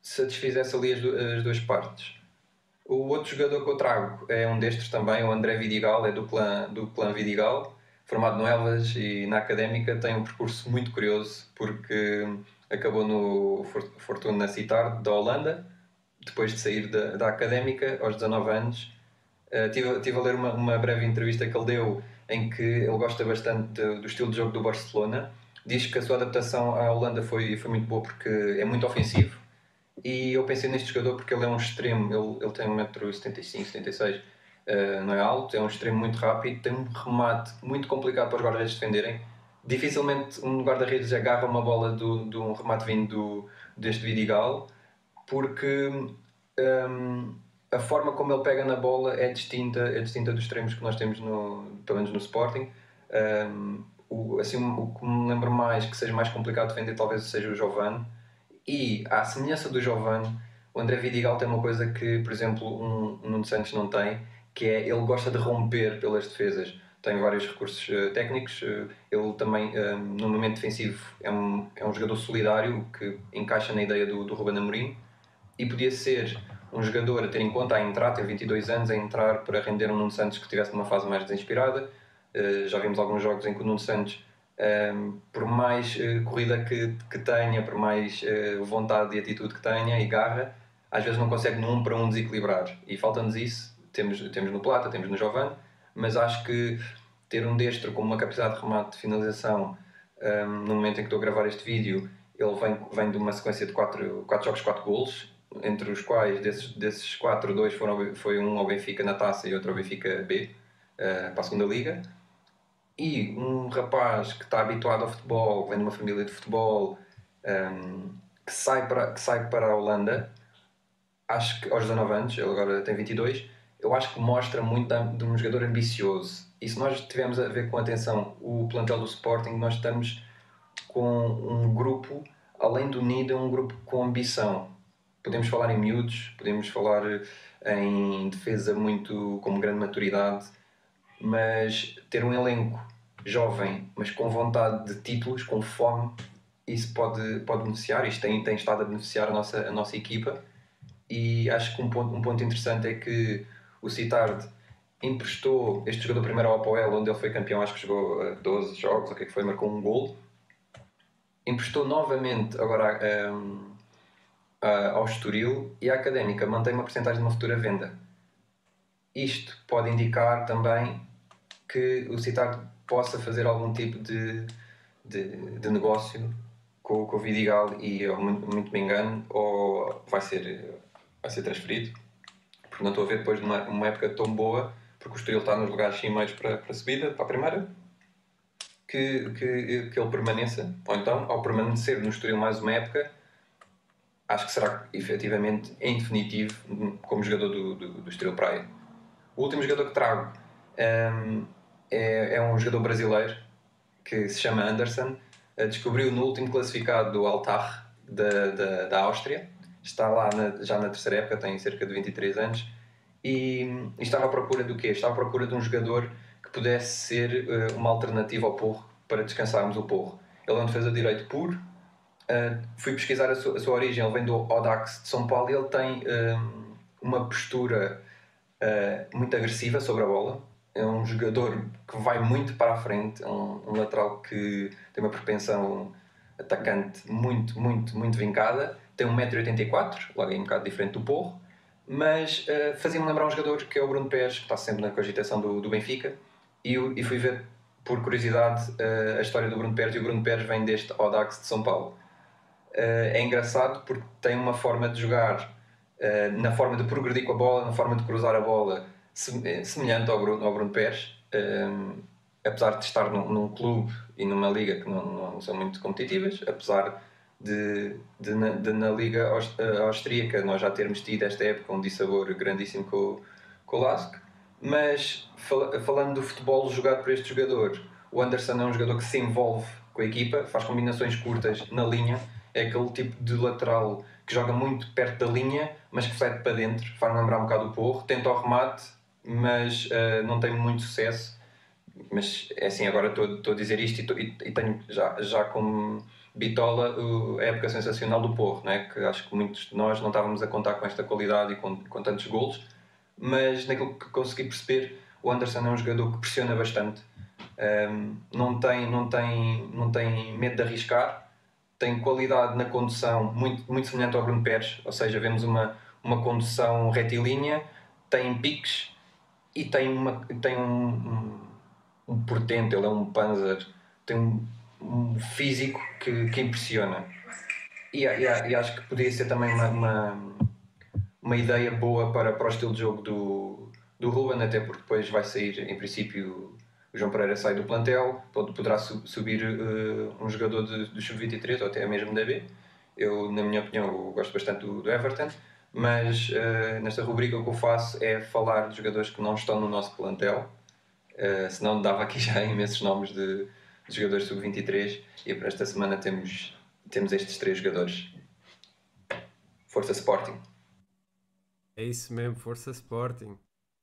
satisfizesse ali as, as duas partes. O outro jogador que eu trago é um destes também, o André Vidigal, é do clã, do clã Vidigal, formado no Elvas e na Académica, tem um percurso muito curioso porque acabou no For- Fortuna Sittard da Holanda, depois de sair da, da Académica aos 19 anos. Uh, tive, tive a ler uma, uma breve entrevista que ele deu em que ele gosta bastante do, do estilo de jogo do Barcelona. Diz que a sua adaptação à Holanda foi, foi muito boa porque é muito ofensivo. E eu pensei neste jogador porque ele é um extremo, ele, ele tem 1,75m, 76 uh, não é alto, é um extremo muito rápido, tem um remate muito complicado para os guarda-redes defenderem. Dificilmente um guarda-redes agarra uma bola do, de um remate vindo do, deste Vidigal, porque um, a forma como ele pega na bola é distinta, é distinta dos extremos que nós temos, no, pelo menos no Sporting. Um, o, assim, o que me lembro mais que seja mais complicado de defender talvez seja o Giovane. E à semelhança do Giovane, o André Vidigal tem uma coisa que, por exemplo, um, um Nuno Santos não tem, que é ele gosta de romper pelas defesas. Tem vários recursos uh, técnicos. Uh, ele também, no momento defensivo, é um, é um jogador solidário que encaixa na ideia do, do Ruben Amorim e podia ser um jogador a ter em conta a entrar, tem 22 anos, a entrar para render um Nuno Santos que estivesse numa fase mais desinspirada. Uh, já vimos alguns jogos em que o Nuno Santos, um, por mais uh, corrida que, que tenha, por mais uh, vontade e atitude que tenha e garra, às vezes não consegue num para um desequilibrar. E falta-nos isso. Temos, temos no Plata, temos no Jovane, mas acho que ter um destro com uma capacidade de remate de finalização, um, no momento em que estou a gravar este vídeo, ele vem, vem de uma sequência de 4 jogos, 4 golos, entre os quais desses, desses quatro, dois foram, foi um ao Benfica na taça e outro ao Benfica B, uh, para a segunda liga. E um rapaz que está habituado ao futebol, vem de uma família de futebol, um, que, sai para, que sai para a Holanda, acho que aos 19 anos, ele agora tem 22, eu acho que mostra muito de um jogador ambicioso. E se nós tivermos a ver com atenção o plantel do Sporting, nós estamos com um grupo, além do unido, um grupo com ambição podemos falar em miúdos, podemos falar em defesa muito com grande maturidade, mas ter um elenco jovem, mas com vontade de títulos, com fome, isso pode, pode beneficiar, isto tem, tem estado a beneficiar a nossa, a nossa equipa. E acho que um ponto, um ponto interessante é que o Citard emprestou este jogador primeiro ao Apoel, onde ele foi campeão, acho que jogou 12 jogos, o que é que foi, marcou um gol emprestou novamente agora um, ao Estoril e a Académica mantém uma porcentagem de uma futura venda. Isto pode indicar também que o Citar possa fazer algum tipo de, de, de negócio com, com o Vidigal e eu muito, muito me engano ou vai ser, vai ser transferido porque não estou a ver depois de uma, uma época tão boa porque o Estoril está nos lugares cimeiros para, para a subida, para a primeira que, que, que ele permaneça ou então ao permanecer no Estoril mais uma época acho que será efetivamente em definitivo como jogador do, do, do Estrela Praia. O último jogador que trago um, é, é, um jogador brasileiro que se chama Anderson. Uh, descobriu no último classificado do Altar da, da, da Áustria. Está lá na, já na terceira época, tem cerca de 23 anos. E, e estava à procura do quê? Estava à procura de um jogador que pudesse ser uh, uma alternativa ao Porro para descansarmos o Porro. Ele é um defesa de direito puro, Uh, fui pesquisar a sua, a sua, origem, ele vem do Audax de São Paulo e ele tem um, uma postura uh, muito agressiva sobre a bola. É um jogador que vai muito para a frente, é um, um lateral que tem uma propensão atacante muito, muito, muito vincada. Tem 1,84m, logo aí um bocado diferente do Porro, mas uh, fazia-me lembrar um jogador que é o Bruno Pérez, que está sempre na cogitação do, do Benfica, e, e, fui ver por curiosidade a história do Bruno Pérez, e o Bruno Pérez vem deste Audax de São Paulo é engraçado porque tem uma forma de jogar na forma de progredir com a bola, na forma de cruzar a bola semelhante ao Bruno, ao Bruno Pérez apesar de estar num, num, clube e numa liga que não, não, são muito competitivas apesar de, de, na, de, na Liga Austríaca nós já termos tido esta época um dissabor grandíssimo com, com o Lask. Mas fal, falando do futebol jogado por este jogador, o Anderson é um jogador que se envolve com a equipa, faz combinações curtas na linha, é aquele tipo de lateral que joga muito perto da linha, mas que fede para dentro, faz-me lembrar um bocado o Porro, tenta o remate, mas uh, não tem muito sucesso. Mas é assim, agora estou a dizer isto e, tô, e, e, tenho já, já como bitola a época sensacional do Porro, né? que acho que muitos de nós não estávamos a contar com esta qualidade e com, com tantos golos, mas naquilo que consegui perceber, o Anderson é um jogador que pressiona bastante, um, não, tem, não, tem, não tem medo de arriscar, tem qualidade na condução muito, muito semelhante ao Bruno Pérez, ou seja, vemos uma, uma condução retilínea, tem piques e tem, uma, tem um, um, um portento, ele é um panzer, tem um, um físico que, que impressiona. E, e, e, acho que poderia ser também uma, uma, uma, ideia boa para, para o estilo de jogo do, do Ruben, até porque depois vai sair, em princípio, João Pereira sai do plantel, pode, poderá subir uh, um jogador do, do Sub-23 ou até mesmo da B. Eu, na minha opinião, gosto bastante do, do Everton, mas uh, nesta rubrica o que eu faço é falar de jogadores que não estão no nosso plantel, uh, senão dava aqui já imensos nomes de, de jogadores Sub-23 e para esta semana temos, temos estes três jogadores. Força Sporting. É isso mesmo, Força Sporting.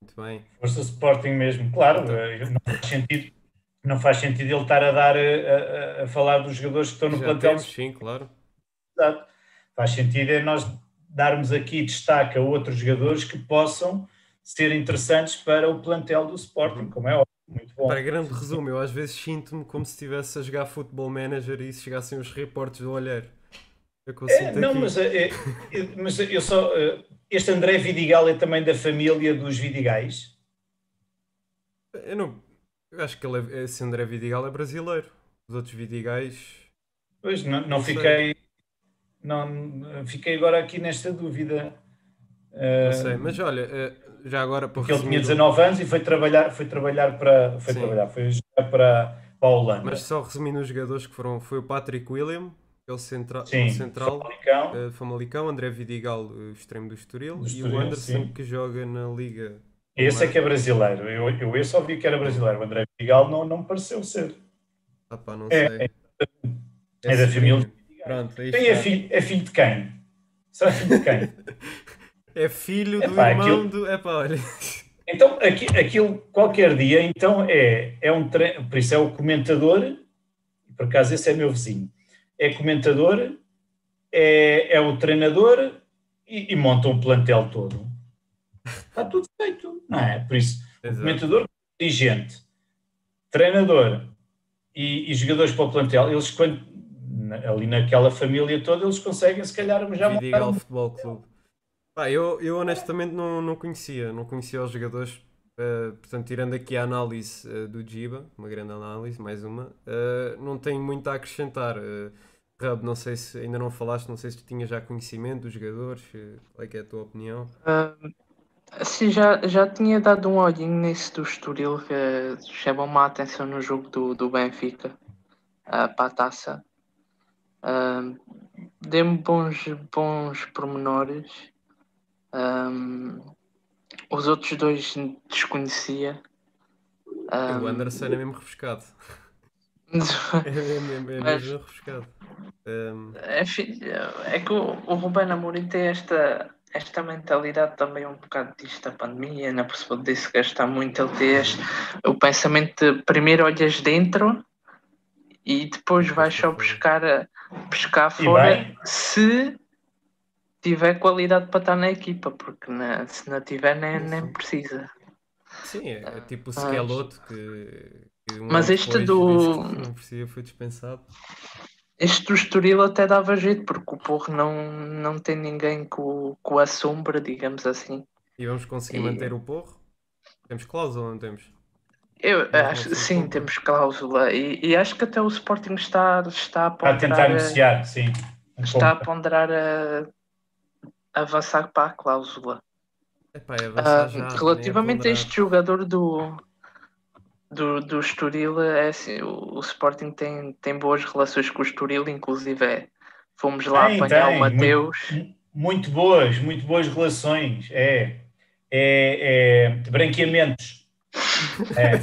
Muito bem. Força Sporting mesmo, claro, então. Eh, não faz sentido, não faz sentido ele estar a dar a, a, a falar dos jogadores que estão no Já plantel. Temos, sim, claro. Exato. Faz sentido é nós darmos aqui destaque a outros jogadores que possam ser interessantes para o plantel do Sporting, uhum. como é óbvio. Muito bom. Para grande resumo, eu às vezes sinto-me como se estivesse a jogar futebol manager e se chegassem os reportes do olhar. É, não, mas, é, é, mas eu só. Este André Vidigal é também da família dos Vidigais? Eu não. Eu acho que ele é, esse André Vidigal é brasileiro. Os outros Vidigais. Pois, não, não, não fiquei. Não, fiquei agora aqui nesta dúvida. Não sei, mas olha, eh, já agora para Porque ele tinha 19 anos e foi trabalhar, foi trabalhar para. Foi Sim. trabalhar, foi jogar para, para a Holanda. Mas só resumindo os jogadores que foram, foi o Patrick William, ele centra sim, central, Famalicão. Uh, Famalicão, André Vidigal, o extremo do Estoril, do Estoril e o Anderson sim. que joga na Liga. Esse é que é brasileiro. Eu, eu esse só vi que era brasileiro. O André Vidigal não, não me pareceu ser. Ah pá, não é, sei. É, é, é da família. Pronto, aí é, filho, é filho de quem? Será filho de quem? é filho do Epá, irmão aquilo... do. Epá, olha. Então, aqui, aquilo, qualquer dia, então é, é um tre... por isso é o comentador, por acaso esse é meu vizinho é comentador, é, é o treinador e, e, monta um plantel todo. Está tudo feito, não é? Por isso, Exato. comentador, dirigente, treinador e, e, jogadores para o plantel, eles quando, ali naquela família toda, eles conseguem se calhar já montar. Futebol Clube. Ah, eu, eu honestamente não, não conhecia, não conhecia os jogadores Uh, portanto, tirando aqui a análise uh, do Jiba, uma grande análise, mais uma, uh, não tenho muito a acrescentar. Uh, não sei se ainda não falaste, não sei se tinha já conhecimento dos jogadores, qual é, é a tua opinião? sim, já, já tinha dado um olhinho nesse do Estoril que chamou-me a atenção no jogo do, do Benfica para a taça. Deu-me bons, bons pormenores. Um, os outros dois desconhecia. Um, o Anderson é mesmo refrescado. é mesmo, é mesmo refrescado. Um... É, é que o, o Ruben Amorim tem esta, esta mentalidade também um bocado disto da pandemia, na percebeu disse gastar muito, ele tem este, o pensamento de primeiro olhas dentro e depois vais só buscar, pescar fora se tiver qualidade para estar na equipa, porque na, se não tiver nem, nem precisa. Sim, é, é tipo o Skeloto que, que um Mas este do. Não precisa, foi dispensado. Este do Estoril até dava jeito, porque o Porro não, não tem ninguém com, com a sombra, digamos assim. E vamos conseguir e... manter o Porro? Temos cláusula, não temos? Eu acho, sim, temos cláusula. E, e, acho que até o Sporting está, está a ponderar. A tentar negociar, sim. Está a ponderar a avançar para a cláusula. Epá, é uh, já, relativamente a este jogador do, do, do Estoril, é assim, o, o, Sporting tem, tem boas relações com o Estoril, inclusive é, Fomos lá Tem, apanhar tem, o Mateus. Muito boas, muito boas relações. É, é, é branqueamentos. É,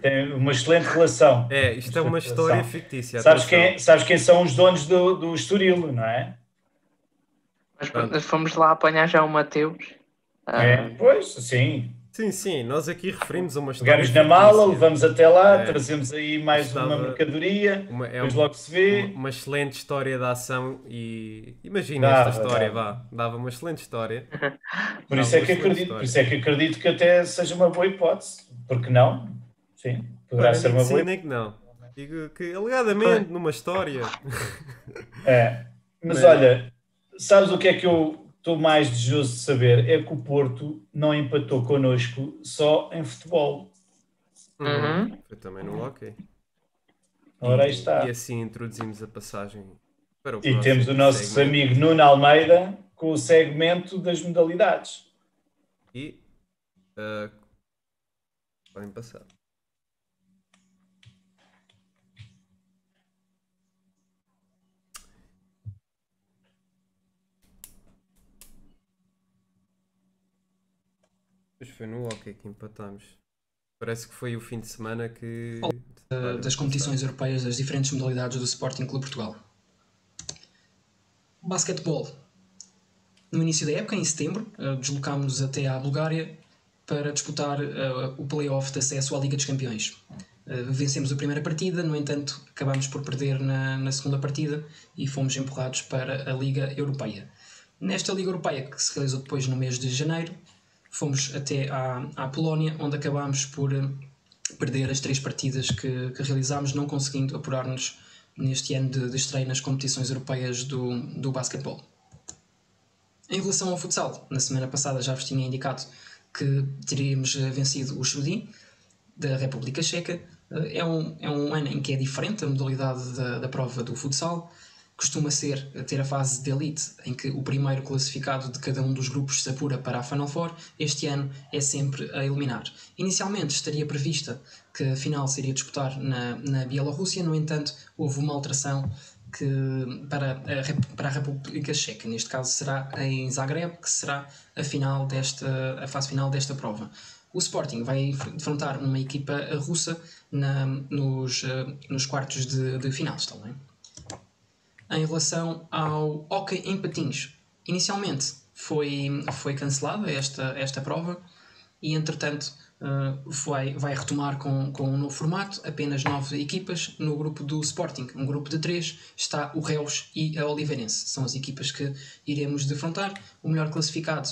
tem uma excelente relação. É, isto é uma história relação. fictícia. Sabes quem, sabes quem são os donos do, do Estoril, não é? Mas Pronto. fomos lá apanhar já o Mateus. Ah, é? Pois, sim. Sim, sim, nós aqui referimos a uma história Pegamos na mala, levamos até lá, É. trazemos aí mais Estava- uma mercadoria, Uma, é depois um- logo se vê. uma, uma excelente história de ação e imagina Dava, esta história, dava. vá, dava uma excelente história. Por isso, é uma que acredito, história. por isso é que acredito que até seja uma boa hipótese. Porque não? Sim, poderá Olha, ser uma sim, boa nem que não. Digo que alegadamente numa história. É. Mas Mas- olha, sabes o que é que eu estou mais desejoso de saber? É que o Porto não empatou connosco só em futebol. Uhum. Foi também no hockey. Ora aí E- está. E assim introduzimos a passagem para o E temos o nosso segmento. amigo Nuno Almeida com o segmento das modalidades. E ah, podem passar. Pois foi no hockey que empatámos. Parece que foi o fim de semana que. da- das competições europeias das diferentes modalidades do Sporting Clube Portugal. Basquetebol. No início da época, em setembro, eh, deslocámos-nos até à Bulgária para disputar eh, o play-off de acesso à Liga dos Campeões. Eh, Vencemos a primeira partida, no entanto, acabámos por perder na, na segunda partida e fomos empurrados para a Liga Europeia. Nesta Liga Europeia, que se realizou depois no mês de janeiro, fomos até à, à Polónia, onde acabámos por eh, perder as três partidas que, que realizámos, não conseguindo apurar-nos neste ano de, de estreia nas competições europeias do, do basquetebol. Em relação ao futsal, na semana passada já vos tinha indicado que teríamos eh, vencido o Chudi da República Checa. Eh, É um, é um ano em que é diferente a modalidade da, da prova do futsal. Costuma ser ter a fase de elite, em que o primeiro classificado de cada um dos grupos se apura para a Final Four. Este ano é sempre a eliminar. Inicialmente estaria prevista que a final seria disputar na, na Bielorrússia, no entanto, houve uma alteração que, para, a, para a República Checa. Neste caso será em Zagreb, que será a, final desta, a fase final desta prova. O Sporting vai enfrentar uma equipa russa na, nos, eh, nos quartos de, de final, está bem? Em relação ao hockey em patins, inicialmente foi, foi cancelada esta, esta prova e, entretanto, eh, vai, vai retomar com, com um novo formato, apenas nove equipas no grupo do Sporting. Um grupo de três está o Reus e a Oliveirense. São as equipas que iremos defrontar. O melhor classificado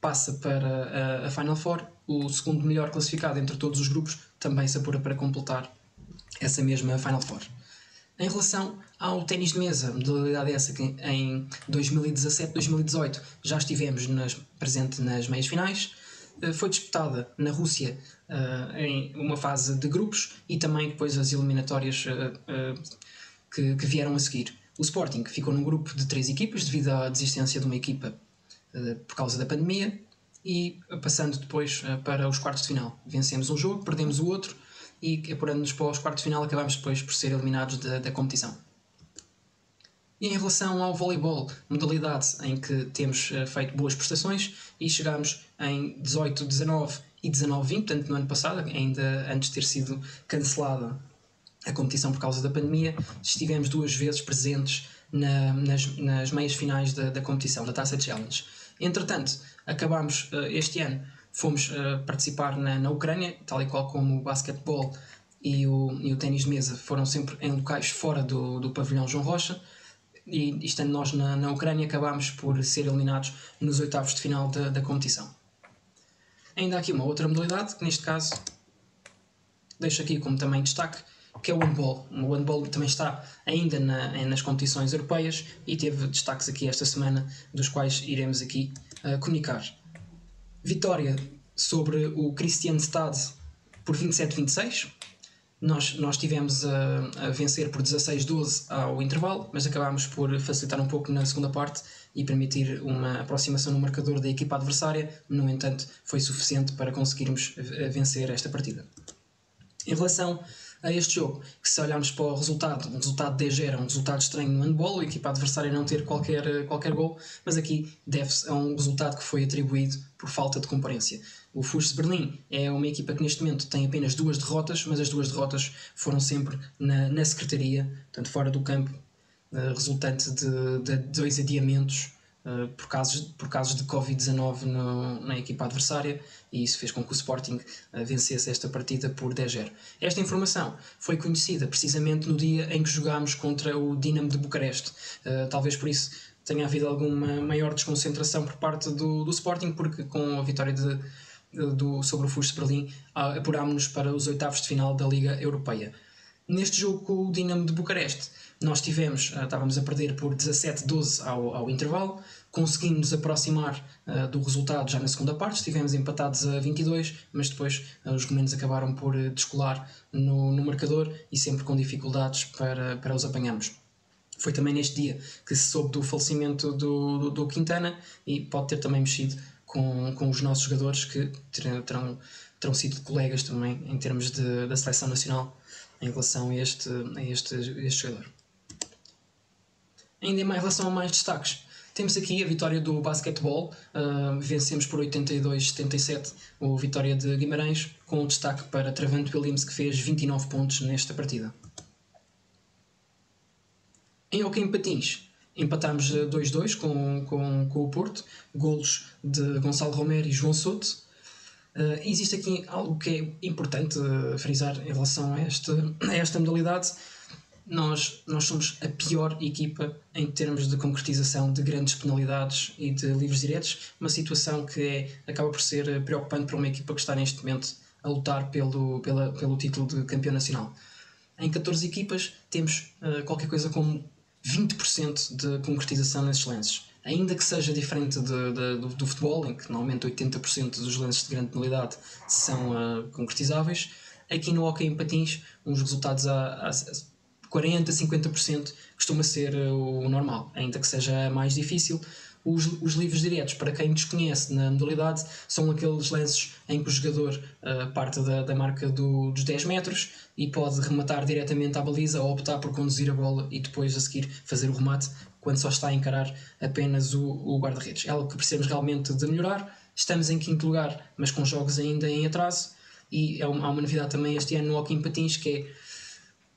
passa para a, a Final Four. O segundo melhor classificado entre todos os grupos também se apura para completar essa mesma Final Four. Em relação ao ténis de mesa, modalidade essa que em 2017-2018 já estivemos nas, presente nas meias finais, eh, foi disputada na Rússia eh, em uma fase de grupos e também depois as eliminatórias eh, que, que vieram a seguir. O Sporting ficou num grupo de três equipas devido à desistência de uma equipa por causa da pandemia e passando depois para os quartos de final. Vencemos um jogo, perdemos o outro e apurando-nos para os quartos de final acabamos depois por ser eliminados da, da competição. E em relação ao voleibol, modalidade em que temos eh, feito boas prestações e chegámos em 18, 19 e 19, 20, portanto no ano passado, ainda antes de ter sido cancelada a competição por causa da pandemia, estivemos duas vezes presentes na- nas, nas meias finais da, da competição, da Taça Challenge. Entretanto, acabámos eh, este ano, fomos eh, participar na, na Ucrânia, tal e qual como o basquetebol e o, e o ténis de mesa foram sempre em locais fora do, do pavilhão João Rocha, e estando nós na, na Ucrânia, acabámos por ser eliminados nos oitavos de final da, da competição. Ainda há aqui uma outra modalidade, que neste caso deixo aqui como também destaque, que é o handball. O handball também está ainda na- nas competições europeias e teve destaques aqui esta semana, dos quais iremos aqui uh, comunicar. Vitória sobre o Christianstad por 27-26. Nós, nós tivemos a, a vencer por 16-12 ao intervalo, mas acabámos por facilitar um pouco na segunda parte e permitir uma aproximação no marcador da equipa adversária. No entanto, foi suficiente para conseguirmos eh, vencer esta partida. Em relação a este jogo. Que se olharmos para o resultado, um resultado de 10 era um resultado estranho no handball, a equipa adversária não ter qualquer, qualquer gol, mas aqui deve-se a um resultado que foi atribuído por falta de concorrência. O Fus Berlim é uma equipa que neste momento tem apenas duas derrotas, mas as duas derrotas foram sempre na, na secretaria, portanto fora do campo, uh, resultante de, de, dois adiamentos uh, por, casos, por casos de Covid-19 na equipa adversária e isso fez com que o Sporting uh, vencesse esta partida por 10-0. Esta informação foi conhecida precisamente no dia em que jogámos contra o Dinamo de Bucareste. talvez por isso tenha havido alguma maior desconcentração por parte do, do Sporting, porque com a vitória de do, sobre o Fus Berlim, apurámos-nos para os oitavos de final da Liga Europeia. Neste jogo com o Dinamo de Bucareste, nós tivemos, ah, estávamos a perder por 17-12 ao, ao intervalo, conseguimos aproximar uh, do resultado já na segunda parte, estivemos empatados a 22, mas depois uh, os gomenos acabaram por uh, descolar no, no marcador e sempre com dificuldades para, para os apanharmos. Foi também neste dia que se soube do falecimento do, do, do Quintana e pode ter também mexido com, com os nossos jogadores que terão, terão, sido colegas também em termos de, da seleção nacional em relação a este, a este, a este jogador. Ainda em relação a mais destaques, temos aqui a vitória do basquetebol, uh, vencemos por 82-77 o Vitória de Guimarães, com destaque para Travante Williams, que fez 29 pontos nesta partida. Em hockey em patins, Empatámos 2-2 com, com, com o Porto, golos de Gonçalo Romero e João Souto. Uh, existe aqui algo que é importante uh, frisar em relação a esta, a esta modalidade. Nós, nós somos a pior equipa em termos de concretização de grandes penalidades e de livros diretos, uma situação que é, acaba por ser preocupante para uma equipa que está neste momento a lutar pelo, pela, pelo título de campeão nacional. Em 14 equipas temos uh, qualquer coisa como 20% de concretização nesses lances. Ainda que seja diferente de, de, do, do, futebol, em que normalmente 80% dos lances de grande penalidade são uh, concretizáveis, aqui no hockey em patins, uns resultados a, a 40%, 50% costuma ser uh, o normal, ainda que seja mais difícil. Os, os livros diretos, para quem desconhece na modalidade, são aqueles lances em que o jogador uh, parte da, da marca do, dos 10 metros e pode rematar diretamente à baliza ou optar por conduzir a bola e depois a seguir fazer o remate quando só está a encarar apenas o, o guarda-redes. É algo que precisamos realmente de melhorar. Estamos em quinto lugar, mas com jogos ainda em atraso. E é uma, há uma novidade também este ano no Hockey Patins que é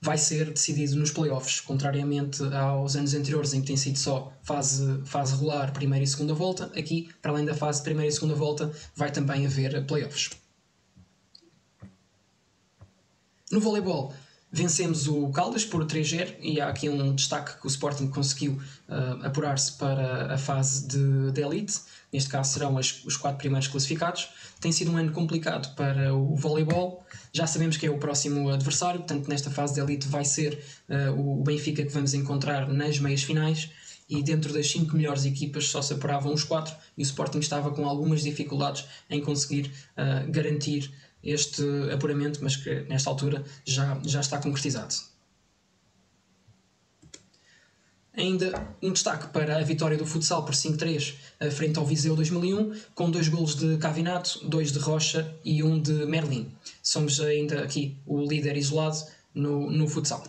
vai ser decidido nos playoffs, contrariamente aos anos anteriores em que tem sido só fase, fase rolar, primeira e segunda volta. Aqui, para além da fase de primeira e segunda volta, vai também haver playoffs. No voleibol, vencemos o Caldas por 3-0 e há aqui um destaque que o Sporting conseguiu uh, apurar-se para a fase de, de elite. Neste caso serão as, os quatro primeiros classificados. Tem sido um ano complicado para o voleibol. Já sabemos que é o próximo adversário, portanto, nesta fase de elite vai ser uh, o Benfica que vamos encontrar nas meias finais. E dentro das cinco melhores equipas só se apuravam os quatro, e o Sporting estava com algumas dificuldades em conseguir uh, garantir este apuramento, mas que nesta altura já, já está concretizado. Ainda um destaque para a vitória do futsal por 5-3 eh, frente ao Viseu 2001, com dois golos de Cavinato, dois de Rocha e um de Merlin. Somos ainda aqui o líder isolado no, no futsal.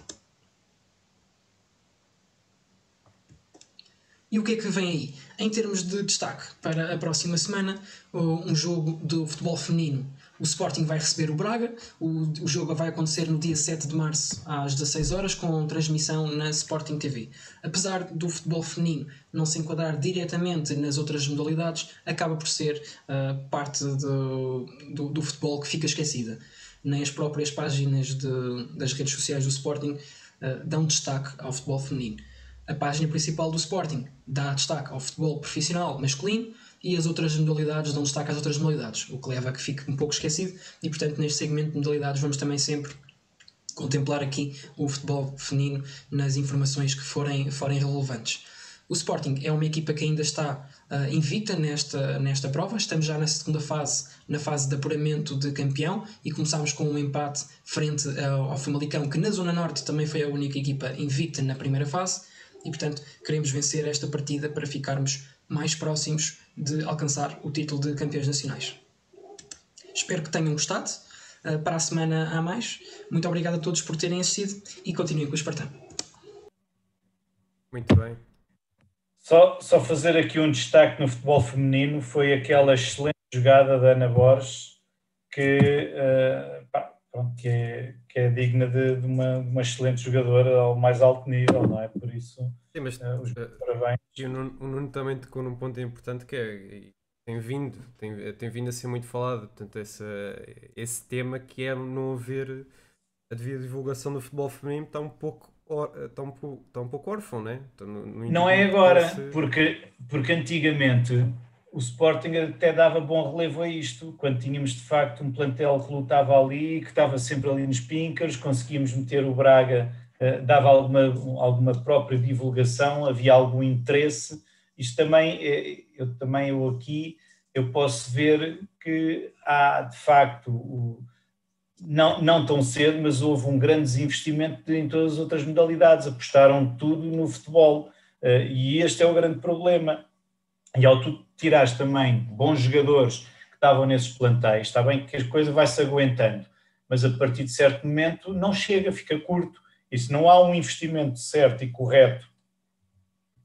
E o que é que vem aí? Em termos de destaque para a próxima semana, um jogo do futebol feminino o Sporting vai receber o Braga. O, o jogo vai acontecer no dia 7 de março, às 16 horas, com transmissão na Sporting TV. Apesar do futebol feminino não se enquadrar diretamente nas outras modalidades, acaba por ser uh, parte do, do, do, futebol que fica esquecida. Nem as próprias páginas de, das redes sociais do Sporting uh, dão destaque ao futebol feminino. A página principal do Sporting dá destaque ao futebol profissional masculino e as outras modalidades dão destaque às outras modalidades, o que leva a que fique um pouco esquecido e, portanto, neste segmento de modalidades vamos também sempre contemplar aqui o futebol feminino nas informações que forem, forem relevantes. O Sporting é uma equipa que ainda está uh, invicta nesta, nesta prova. Estamos já na segunda fase, na fase de apuramento de campeão, e começámos com um empate frente ao, ao Famalicão, que na Zona Norte também foi a única equipa invicta na primeira fase. E portanto, queremos vencer esta partida para ficarmos mais próximos de alcançar o título de campeões nacionais. Espero que tenham gostado. para a semana há mais. Muito obrigado a todos por terem assistido e continuem com o Espartão. Muito bem. Só, só fazer aqui um destaque no futebol feminino foi aquela excelente jogada da Ana Borges que, uh, pronto, que, é, que é digna de, de, uma, de, uma, excelente jogadora ao mais alto nível, não é? Por isso, Sim, mas, uh, os uh, parabéns. E o Nuno, o Nuno também tocou num ponto importante que é tem vindo, tem, tem vindo a ser muito falado, portanto, esse, esse tema que é não haver a devida divulgação do futebol feminino está um pouco está um, pouco, está um pouco órfão, né? Está no, no não é agora, parece... porque, porque antigamente o Sporting até dava bom relevo a isto, quando tínhamos de facto um plantel que lutava ali, que estava sempre ali nos pinkers, conseguíamos meter o Braga, uh, dava alguma, alguma própria divulgação, havia algum interesse. Isto também, eh, eu também eu aqui, eu posso ver que há de facto não, não tão cedo, mas houve um grande desinvestimento em todas as outras modalidades, apostaram tudo no futebol. Uh, e este é o grande problema. E ao tirares também bons jogadores que estavam nesses plantéis, está bem que a coisa vai se aguentando, mas a partir de certo momento não chega, fica curto. E se não há um investimento certo e correto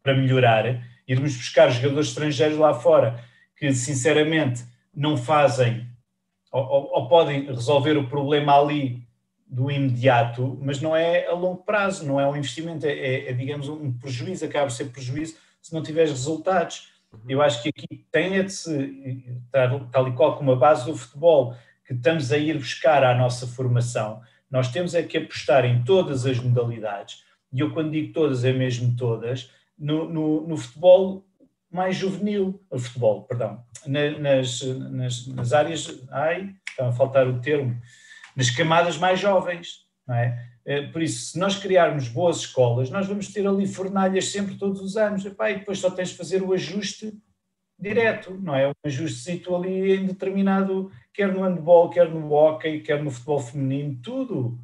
para melhorar, irmos buscar jogadores estrangeiros lá fora que sinceramente não fazem ou, ou, podem resolver o problema ali do imediato, mas não é a longo prazo, não é um investimento, é, é, é digamos um prejuízo, acaba de ser prejuízo se não tiveres resultados. Eu acho que aqui tem de se, tal, e qual como a base do futebol, que estamos a ir buscar à nossa formação, nós temos é que apostar em todas as modalidades, e eu quando digo todas é mesmo todas, no, no, no futebol mais juvenil, futebol, perdão, nas, nas, nas áreas, ai, está a faltar o termo, nas camadas mais jovens, não é? é? Por isso, se nós criarmos boas escolas, nós vamos ter ali fornalhas sempre todos os anos, Epá, e depois só tens de fazer o ajuste direto, não é? Um ajustecito ali em determinado, quer no handball, quer no hockey, quer no futebol feminino, tudo.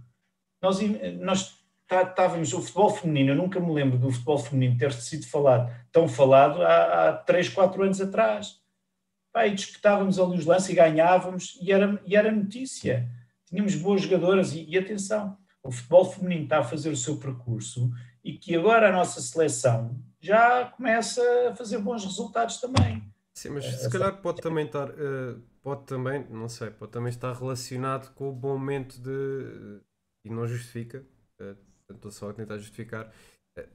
Nós, nós estávamos, o futebol feminino, eu nunca me lembro do futebol feminino ter sido falado, tão falado há, há 3, 4 anos atrás. Pá, e disputávamos ali os lances e ganhávamos e era, e era notícia. Tínhamos boas jogadoras e, e atenção, o futebol feminino está a fazer o seu percurso e que agora a nossa seleção já começa a fazer bons resultados também. Sim, mas se calhar pode também estar, uh, pode também, não sei, pode também estar relacionado com o bom momento de, e não justifica, uh, estou só a tentar justificar, uh,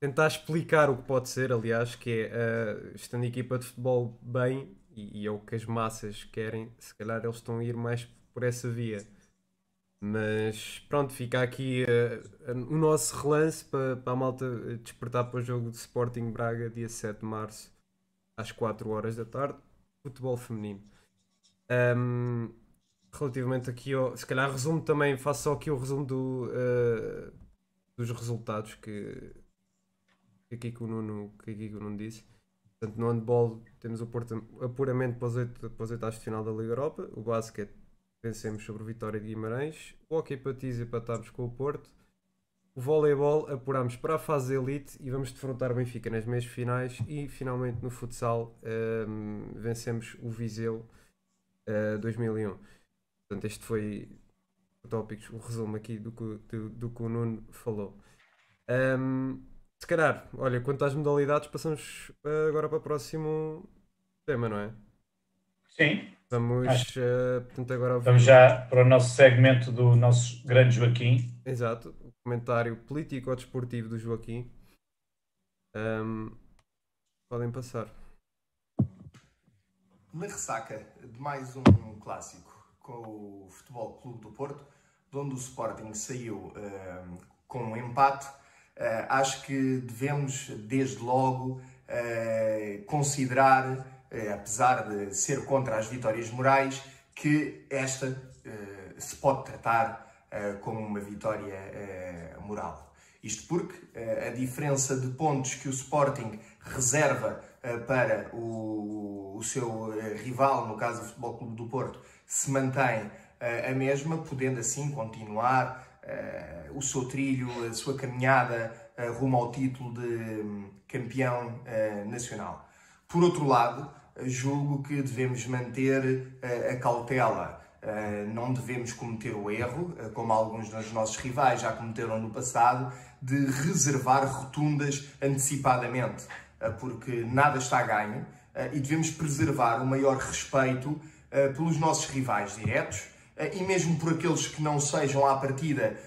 tentar explicar o que pode ser, aliás, que é, estando a equipa de futebol bem, e, e, é o que as massas querem, se calhar eles estão a ir mais por essa via. Mas pronto, fica aqui uh, o nosso relance para, para a malta despertar para o jogo de Sporting Braga, dia 7 de março, às 4 horas da tarde, futebol feminino. Um, relativamente aqui ao. Se calhar resumo também, faço só aqui o resumo do, uh, dos resultados que, que aqui que o Nuno, que aqui que o Nuno disse. Portanto, no handball temos o apuramento para os, oito, para os oitavos de final da Liga Europa. O basquete vencemos sobre o Vitória de Guimarães. O hockey patins empatámos com o Porto. O voleibol apurámos para a fase elite e vamos defrontar o Benfica nas meias finais. E finalmente no futsal um, vencemos o Viseu uh, 2001. Portanto, este foi o resumo aqui do que, do, do que o Nuno falou. Um, se calhar, olha, quanto às modalidades, passamos agora para o próximo tema, não é? Sim. Vamos, uh, portanto, agora ouvir... Vamos já para o nosso segmento do nosso grande Joaquim. Exato, o comentário político-desportivo do Joaquim. Um, podem passar. Na ressaca de mais um clássico com o Futebol Clube do Porto, de onde o Sporting saiu uh, com um empate, uh, acho que devemos, desde logo, uh, considerar, apesar de ser contra as vitórias morais, que esta se pode tratar como uma vitória moral. Isto porque a diferença de pontos que o Sporting reserva para o, seu rival, no caso o Futebol Clube do Porto, se mantém a mesma, podendo assim continuar o seu trilho, a sua caminhada rumo ao título de um, campeão nacional. Por outro lado, julgo que devemos manter a cautela. Uh, não devemos cometer o erro, uh, como alguns dos nossos rivais já cometeram no passado, de reservar rotundas antecipadamente, porque nada está ganho e devemos preservar o maior respeito pelos nossos rivais diretos e mesmo por aqueles que não sejam à partida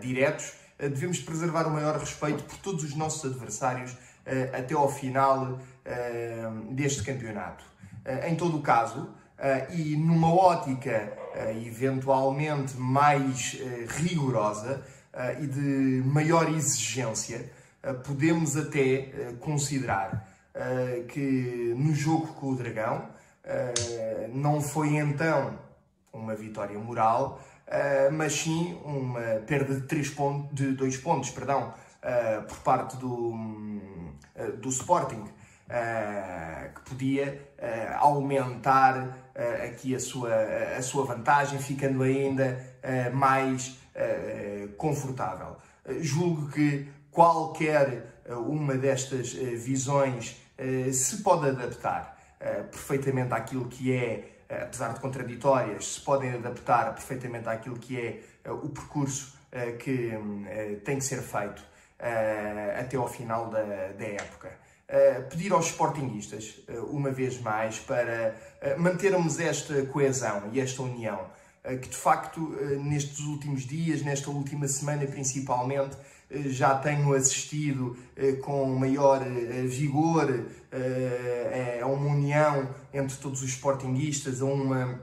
diretos, devemos preservar o maior respeito por todos os nossos adversários até ao final deste campeonato. Em todo o caso, Uh, e numa ótica eventualmente mais rigorosa e de maior exigência, podemos até considerar que no jogo com o Dragão não foi então uma vitória moral, mas sim uma perda de, três pontos, de dois pontos perdão, por parte do, do Sporting. Uh, que podia uh, aumentar uh, aqui a sua, a sua vantagem, ficando ainda mais confortável. julgo que qualquer uma destas visões se pode adaptar perfeitamente àquilo que é, apesar de contraditórias, se podem adaptar perfeitamente àquilo que é o percurso que tem que ser feito até ao final da, da época. Pedir aos sportinguistas, uh, uma vez mais, para uh, mantermos esta coesão e esta união, que de facto nestes últimos dias, nesta última semana principalmente, já tenho assistido com maior vigor a uma união entre todos os sportinguistas, a uma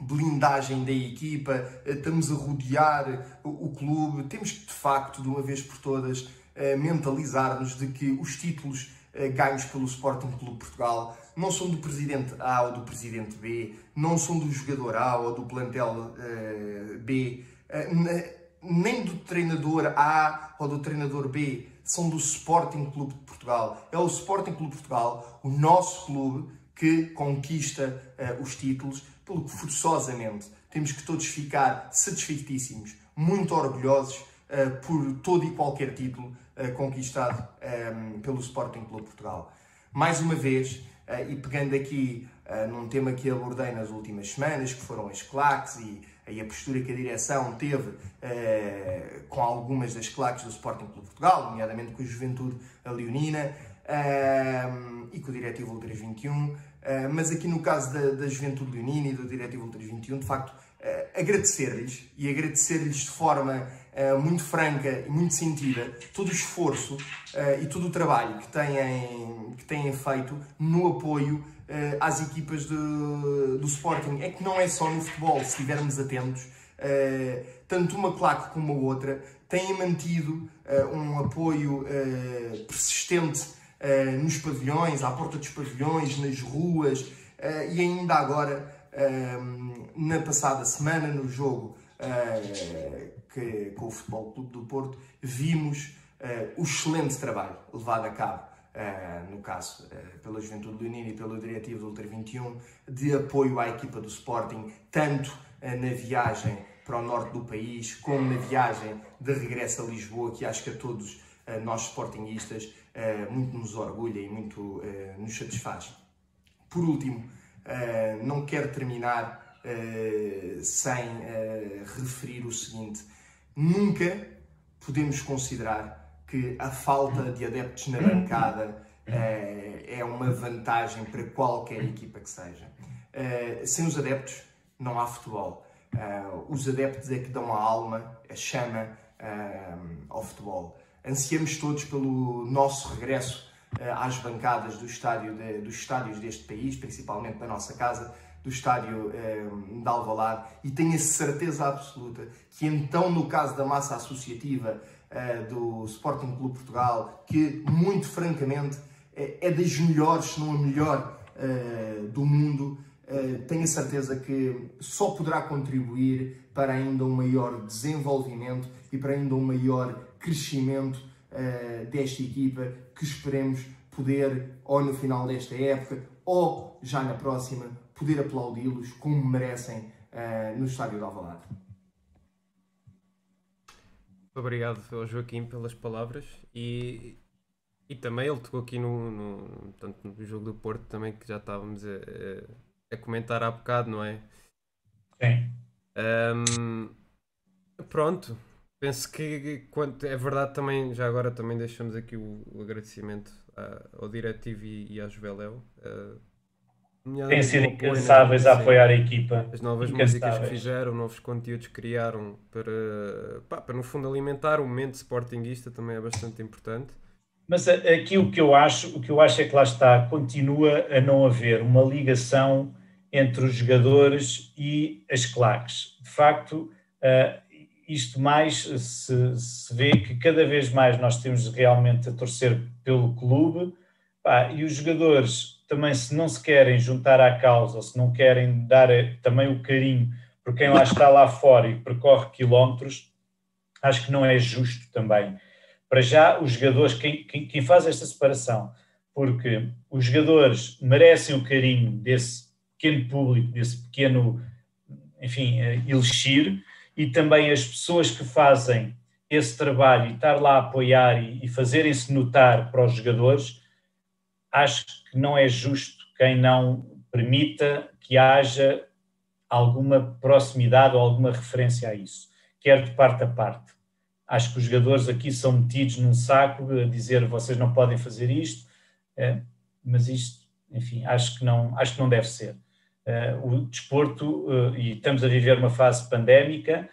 blindagem da equipa, estamos a rodear o clube, temos que de facto, de uma vez por todas, mentalizar-nos de que os títulos eh, ganhos pelo Sporting Clube Portugal não são do presidente A ou do presidente B, não são do jogador A ou do plantel uh, B, uh, nem do treinador A ou do treinador B, são do Sporting Clube de Portugal. É o Sporting Clube de Portugal, o nosso clube, que conquista uh, os títulos, pelo que forçosamente temos que todos ficar satisfeitíssimos, muito orgulhosos por todo e qualquer título eh, conquistado um, ehm, pelo Sporting Clube Portugal. Mais uma vez, uh, e pegando aqui uh, num tema que abordei nas últimas semanas, que foram as claques e, e a postura que a direção teve com algumas das claques do Sporting Clube Portugal, nomeadamente com a Juventude a Leonina ehm, e com o Diretivo Ultra 21, mas aqui no caso da, da Juventude Leonina e do Diretivo Ultra 21, de facto, agradecer-lhes e agradecer-lhes de forma muito franca e muito sentida todo o esforço uh, e todo o trabalho que têm, que têm feito no apoio uh, às equipas de, do Sporting. É que não é só no futebol, se estivermos atentos, tanto uma claque como a outra têm mantido um apoio persistente nos pavilhões, à porta dos pavilhões, nas ruas e ainda agora na passada semana, no jogo que, com o Futebol Clube do Porto, vimos uh, o excelente trabalho levado a cabo, uh, no caso pela Juventude Leonina e pelo Diretivo do Ultra 21, de apoio à equipa do Sporting, tanto na viagem para o norte do país, como na viagem de regresso a Lisboa, que acho que a todos nós sportinguistas muito nos orgulha e muito nos satisfaz. Por último, Uh, não quero terminar uh, sem uh, referir o seguinte: nunca podemos considerar que a falta de adeptos na bancada é uma vantagem para qualquer equipa que seja. sem os adeptos, não há futebol. os adeptos é que dão a alma, a chama ao futebol. Ansiamos todos pelo nosso regresso eh, às bancadas do estádio de, dos estádios deste país, principalmente da nossa casa, do estádio eh, de Alvalade, e tenho a certeza absoluta que então, no caso da massa associativa eh, do Sporting Clube Portugal, que muito francamente é, é das melhores, se não a melhor do mundo, tenho a certeza que só poderá contribuir para ainda um maior desenvolvimento e para ainda um maior crescimento uh, desta equipa que esperemos poder, ou no final desta época, ou já na próxima, poder aplaudi-los como merecem uh, no estádio de Alvalade. Obrigado ao Joaquim pelas palavras e, e também ele tocou aqui no, no, tanto no jogo do Porto também que já estávamos a, a, a comentar há bocado, não é? Sim. Um, pronto, penso que quanto, é verdade também, já agora também deixamos aqui o, o agradecimento ao diretivo e, e à Juveléu. Uh, Têm sido incansáveis a apoiar a equipa. As novas músicas que fizeram, novos conteúdos que criaram para, pá, para no fundo alimentar o momento sportinguista também é bastante importante. Mas aqui o que eu acho, o que eu acho é que lá está, continua a não haver uma ligação entre os jogadores e as claques. De facto, uh, isto mais se, se, vê que cada vez mais nós temos realmente a torcer pelo clube pá, e os jogadores também se não se querem juntar à causa se não querem dar eh, também o carinho por quem lá está lá fora e percorre quilómetros, acho que não é justo também. Para já, os jogadores, quem, quem, quem faz esta separação, porque os jogadores merecem o carinho desse pequeno público, desse pequeno, enfim, eh, elixir, e também as pessoas que fazem esse trabalho e estar lá a apoiar e, e fazerem-se notar para os jogadores, acho que não é justo quem não permita que haja alguma proximidade ou alguma referência a isso, quer de parte a parte. Acho que os jogadores aqui são metidos num saco a dizer vocês não podem fazer isto, eh, mas isto, enfim, acho que não, acho que não deve ser. Uh, o desporto, uh, e estamos a viver uma fase pandémica,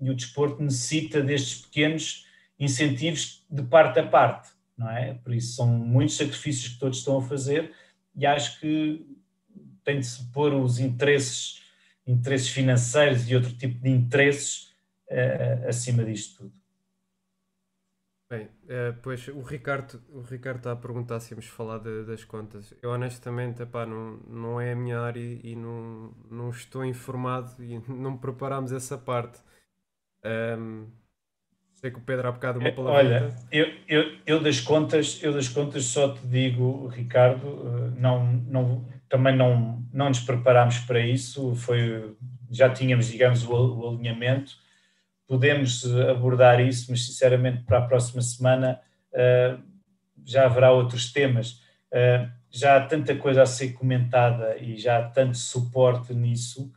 e o desporto necessita destes pequenos incentivos de parte a parte, não é? Por isso são muitos sacrifícios que todos estão a fazer e acho que tem de se pôr os interesses, interesses financeiros e outro tipo de interesses acima disto tudo. Bem, uh, pois o Ricardo, o Ricardo está a perguntar se íamos falar de, das contas. Eu honestamente, epá, não, não é a minha área e não, não estou informado e não preparámos essa parte. Um, sei que o Pedro há bocado uma é, palavra. Olha, eu, eu, eu, das contas, eu das contas só te digo, Ricardo, eh, não, não, também não, não nos preparámos para isso, foi, já tínhamos, digamos, o, o alinhamento podemos eh, abordar isso, mas sinceramente para a próxima semana uh, já haverá outros temas. Uh, já há tanta coisa a ser comentada e já há tanto suporte nisso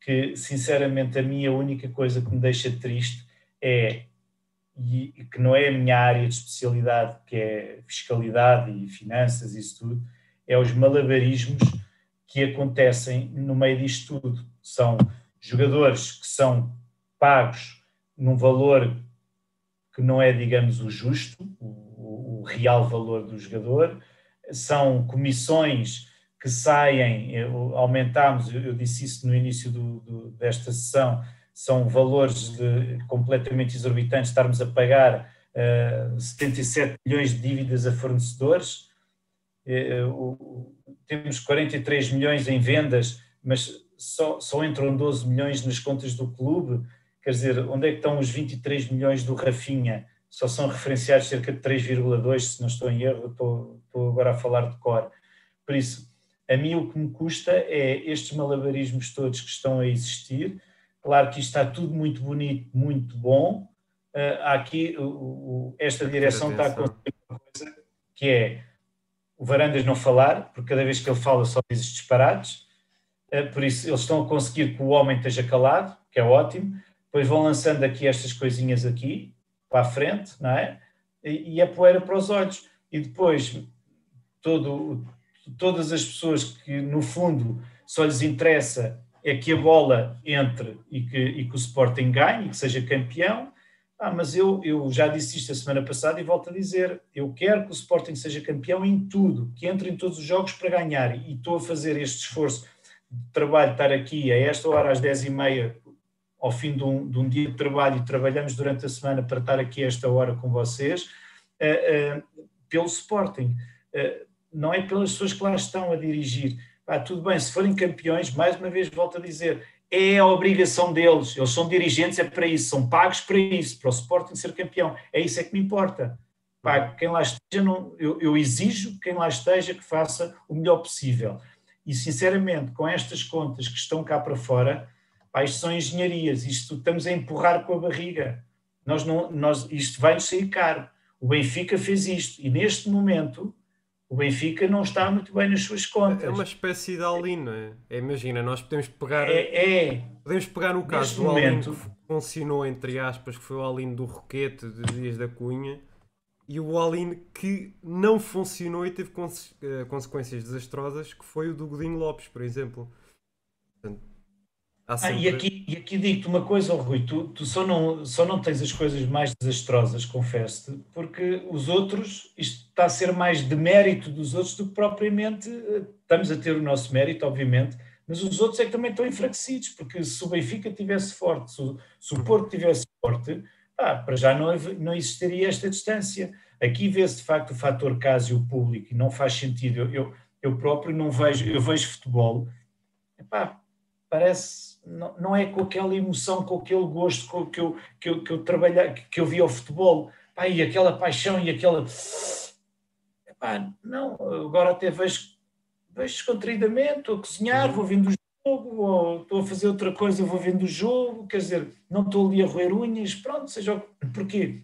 que, sinceramente, a minha única coisa que me deixa triste é, e que não é a minha área de especialidade, que é fiscalidade e finanças e isso tudo, é os malabarismos que acontecem no meio disto tudo. São jogadores que são pagos num valor que não é, digamos, o justo, o, o real valor do jogador, são comissões que saem, aumentámos, eu disse isso no início do, do, desta sessão, são valores de, completamente exorbitantes, estarmos a pagar uh, eh, 77 milhões de dívidas a fornecedores, uh, temos 43 milhões em vendas, mas só, só entram 12 milhões nas contas do clube, Quer dizer, onde é que estão os 23 milhões do Rafinha? Só são referenciados cerca de 3,2, se não estou em erro, estou, estou agora a falar de cor. Por isso, a mim o que me custa é estes malabarismos todos que estão a existir. Claro que isto está tudo muito bonito, muito bom. Uh, aqui o, o, esta direção está a conseguir uma coisa que é o Varandas não falar, porque cada vez que ele fala só diz disparates. Uh, por isso, eles estão a conseguir que o homem esteja calado, que é ótimo depois vão lançando aqui estas coisinhas aqui, para a frente, não é? E, e a poeira para os olhos. E depois, todo, todas as pessoas que, no fundo, só lhes interessa é que a bola entre e que, e que o Sporting ganhe, que seja campeão. Ah, mas eu, eu já disse isto a semana passada e volto a dizer: eu quero que o Sporting seja campeão em tudo, que entre em todos os jogos para ganhar. E estou a fazer este esforço de trabalho, estar aqui a esta hora, às 10h30, ao fim de um, de um, dia de trabalho e trabalhamos durante a semana para estar aqui a esta hora com vocês, uh, uh, pelo Sporting. Uh, não é pelas pessoas que lá estão a dirigir. Ah, tudo bem, se forem campeões, mais uma vez volto a dizer, é a obrigação deles. Eles são dirigentes, é para isso, são pagos para isso, para o Sporting ser campeão. É isso é que me importa. Pá, quem lá esteja, não, eu, eu exijo que quem lá esteja que faça o melhor possível. E sinceramente, com estas contas que estão cá para fora, Pá, isto são engenharias, isto estamos a empurrar com a barriga. Nós não, nós, isto vai nos sair caro. O Benfica fez isto e neste momento o Benfica não está muito bem nas suas contas. É uma espécie de all não é? é? Imagina, nós podemos pegar. É, é. Podemos pegar no caso do momento... all que funcionou, entre aspas, que foi o all do Roquete de Dias da Cunha, e o all que não funcionou e teve conse eh, consequências desastrosas, que foi o do Godinho Lopes, por exemplo. Portanto, ah, e, aqui, e aqui digo-te uma coisa, oh, Rui, tu, tu só, não, só não tens as coisas mais desastrosas, confesso-te, porque os outros, isto está a ser mais de mérito dos outros do que propriamente, eh, estamos a ter o nosso mérito, obviamente, mas os outros é que também estão enfraquecidos, porque se o Benfica tivesse forte, se o, se o Porto tivesse forte, ah, para já não, não existiria esta distância. Aqui vê-se de facto o fator caso e o público, e não faz sentido. Eu, eu, eu próprio não vejo, eu vejo futebol, epá, parece não, não é com aquela emoção, com aquele gosto com, que, eu, que, eu, que eu trabalhei, que eu vi ao futebol, pá, e aquela paixão e aquela. Epá, não, agora até vejo, vejo descontraídamente, estou a cozinhar, vou vendo o jogo, ou estou a fazer outra coisa, vou vendo o jogo, quer dizer, não estou ali a roer unhas, pronto, seja. Porquê?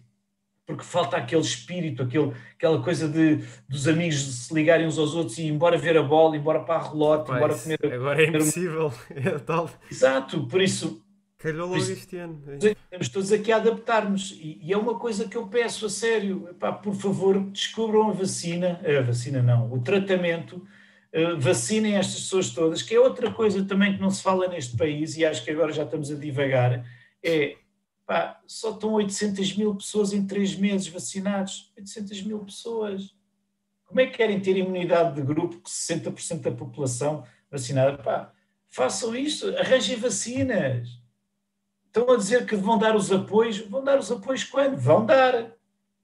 Porque falta aquele espírito, aquele, aquela coisa de dos amigos se ligarem uns aos outros e embora ver a bola, embora para a relote, Pai, embora comer. Agora é impossível. É tal. Exato, por isso. Calhou logo este ano. Estamos todos aqui a adaptar-nos e, e, é uma coisa que eu peço a sério. Epá, por favor, descubram a vacina, a vacina não, o tratamento. Uh, vacinem estas pessoas todas, que é outra coisa também que não se fala neste país, e acho que agora já estamos a divagar, é Pá, só estão 800 mil pessoas em três meses vacinados. 800 mil pessoas. Como é que querem ter imunidade de grupo com 60% da população vacinada? Pá, façam isto, arranjem vacinas. Estão a dizer que vão dar os apoios. Vão dar os apoios quando? Vão dar.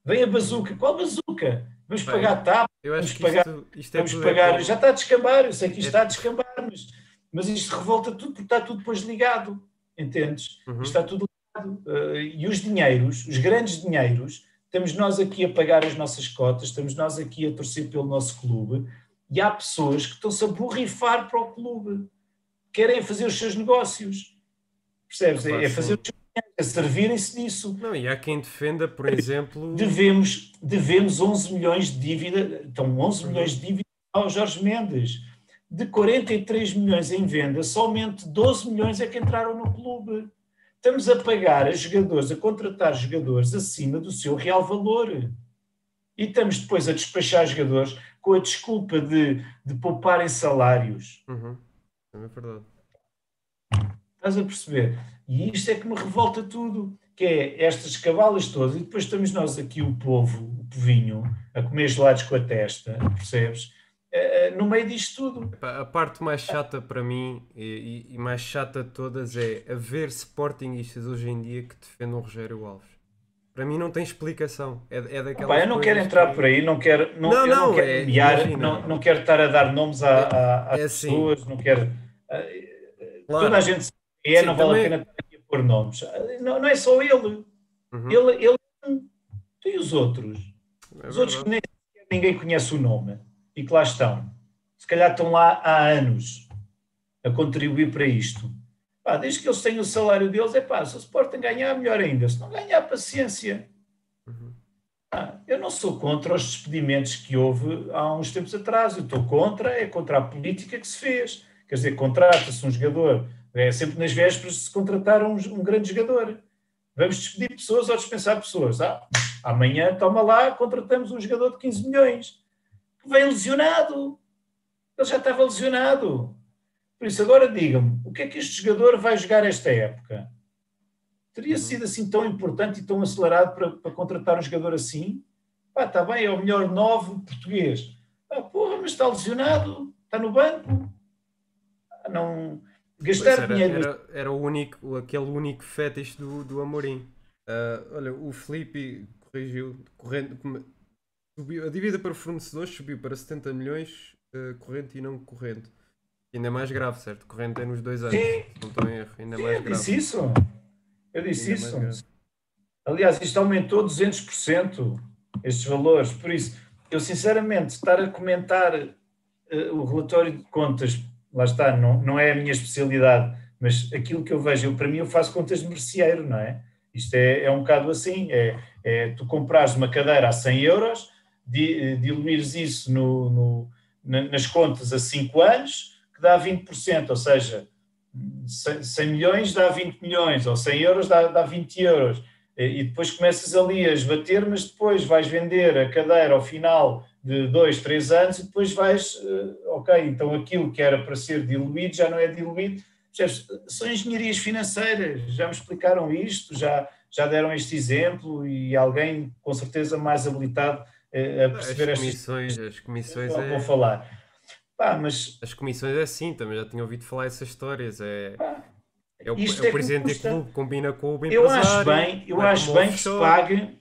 Vem a bazuca. Qual bazuca? Vamos Bem, pagar TAP, vamos pagar, isto, isto é vamos pagar, é já está a descambar, eu sei que isto é... está a descambar, mas, mas isto revolta tudo porque está tudo depois ligado, entendes? Uhum. Está tudo uh, e os dinheiros, os grandes dinheiros, estamos nós aqui a pagar as nossas cotas, estamos nós aqui a torcer pelo nosso clube, e há pessoas que estão-se a borrifar para o clube, querem fazer os seus negócios. Percebes? É, é fazer os seus a servirem-se disso. Não, e há quem defenda, por exemplo. Devemos, devemos 11 milhões de dívida, então 11 uhum. milhões de dívida ao Jorge Mendes. De 43 milhões em venda, somente 12 milhões é que entraram no clube. Estamos a pagar a jogadores, a contratar jogadores acima do seu real valor. E estamos depois a despachar jogadores com a desculpa de, de pouparem salários. Uhum. É verdade. Estás a perceber? E isto é que me revolta tudo, que é estas cavalas todas, e depois estamos nós aqui, o povo, o povinho, a comer gelados com a testa, percebes? Eh, no meio disto tudo. A parte mais chata para mim e, e, mais chata de todas é haver Sportingistas hoje em dia que defendem o Rogério Alves. Para mim não tem explicação. É, é daquela. eu não quero entrar que... por aí, não quero, não, não, não, não quero é, enviar, não, não quero estar a dar nomes a, a, a é assim. pessoas, não quero. Claro. Toda a gente sabe é, Sim, não vale também... a pena estar aqui a pôr nomes. Não, não é só ele. Uhum. Ele, ele e os outros. É os outros que nem ninguém conhece o nome e que lá estão. Se calhar estão lá há anos a contribuir para isto. Pá, desde que eles tenham o salário deles, é pá, se o Sporting ganhar, melhor ainda. Se não ganhar, paciência. Uhum. Ah, eu não sou contra os despedimentos que houve há uns tempos atrás. Eu estou contra, é contra a política que se fez. Quer dizer, contrata-se um jogador. É sempre nas vésperas de se contratar um, um grande jogador. Vamos despedir pessoas ou dispensar pessoas. Ah, amanhã, toma lá, contratamos um jogador de 15 milhões vem lesionado. Ele já estava lesionado. Por isso, agora digam-me, o que é que este jogador vai jogar esta época? Teria uhum. sido assim tão importante e tão acelerado para, para contratar um jogador assim? Pá, está bem, é o melhor nove português. Ah, porra, mas está lesionado, está no banco. Ah, não gastar era, dinheiro. Era, era, o único, aquele único fetiche do, do Amorim. Uh, olha, o Felipe corrigiu, correndo, Subiu, a dívida para fornecedores subiu para 70 milhões uh, corrente e não corrente. Ainda mais grave, certo? Corrente é nos dois anos. Sim. Não estou em erro. Ainda é mais eu grave. disse isso. Eu disse Ainda isso. Aliás, isto aumentou 200% estes valores. Por isso, eu sinceramente, estar a comentar uh, o relatório de contas, lá está, não, não é a minha especialidade, mas aquilo que eu vejo, eu, para mim, eu faço contas de merceeiro, não é? Isto é, é um bocado assim: é, é tu comprares uma cadeira a 100 euros diluires isso no, no, nas contas a 5 anos, que dá 20%, ou seja, 100 milhões dá 20 milhões, ou 100 euros dá, dá 20 euros. E depois começas ali a esbater, mas depois vais vender a cadeira ao final de 2, 3 anos e depois vais, eh, ok, então aquilo que era para ser diluído já não é diluído. São engenharias financeiras, já me explicaram isto, já, já deram este exemplo e alguém com certeza mais habilitado eh, a perceber as comissões, estas... As comissões é... vou falar. Pá, mas... As comissões é assim, também já tinha ouvido falar essas histórias. É, é o, é o é presidente do clube, combina com o Eu acho bem, eu acho bem que se pague,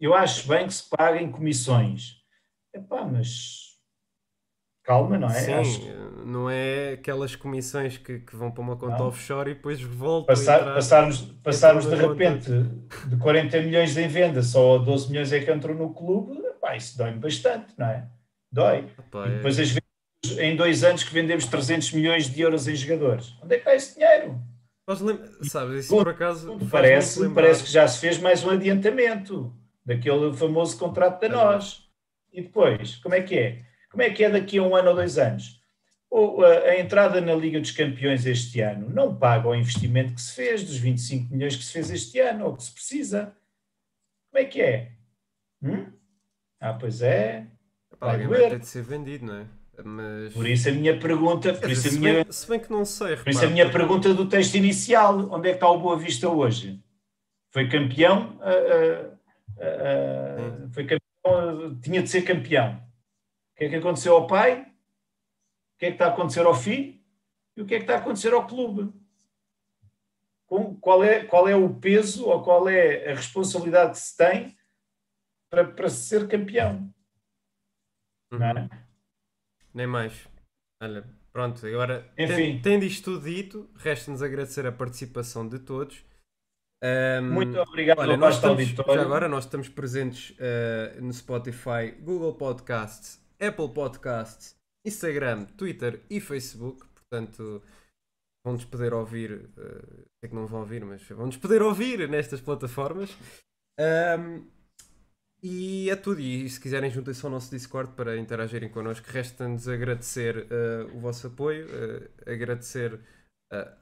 eu acho bem que se paguem comissões. Epá, mas calma, não é? Sim, acho... não é aquelas comissões que, que vão para uma conta não. offshore e depois voltam. Passar, entrar, passarmos passarmos de repente de 40 milhões em venda só a 12 milhões é que entrou no clube, epá, isso dói-me bastante, não é? Dói. Epá, e depois é... as em dois anos que vendemos 300 milhões de euros em jogadores. Onde é que está esse dinheiro? Mas sabes, isso por acaso. Parece, parece que já se fez mais um adiantamento daquele famoso contrato da é nós. E depois, como é que é? Como é que é daqui a um ano ou dois anos? Ou a, a, entrada na Liga dos Campeões este ano não paga o investimento que se fez, dos 25 milhões que se fez este ano, ou que se precisa. Como é que é? Hum? Ah, pois é. Vai, vai ter de ser vendido, não é? Mas... Por isso a minha pergunta, por isso a se, minha, bem, se bem que não sei, por isso a minha pergunta do texto inicial, onde é que está o Boa Vista hoje? Foi campeão, uh, uh, uh, foi campeão, tinha de ser campeão. O que é que aconteceu ao pai? O que é que está a acontecer ao filho? E o que é que está a acontecer ao clube? Com, qual, é, qual é o peso ou qual é a responsabilidade que se tem para, para ser campeão? Uhum. É? Nem mais. Olha, pronto, agora Enfim. tendo isto tudo dito, resta-nos agradecer a participação de todos. Um, Muito obrigado olha, nós estamos, agora nós estamos presentes uh, no Spotify, Google Podcasts, Apple Podcasts, Instagram, Twitter e Facebook. Portanto, vão-nos poder ouvir. Uh, sei que não vão ouvir, mas vão-nos poder ouvir nestas plataformas. Um, e é tudo. E se quiserem, juntem-se ao nosso Discord para interagirem connosco. Resta-nos agradecer uh, o vosso apoio, uh, agradecer uh,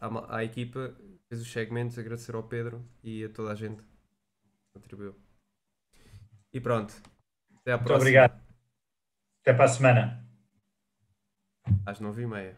à, à, equipa que fez os segmentos, agradecer ao Pedro e a toda a gente que contribuiu. E pronto. Até à próxima. Muito obrigado. Até para a semana. Às nove e meia.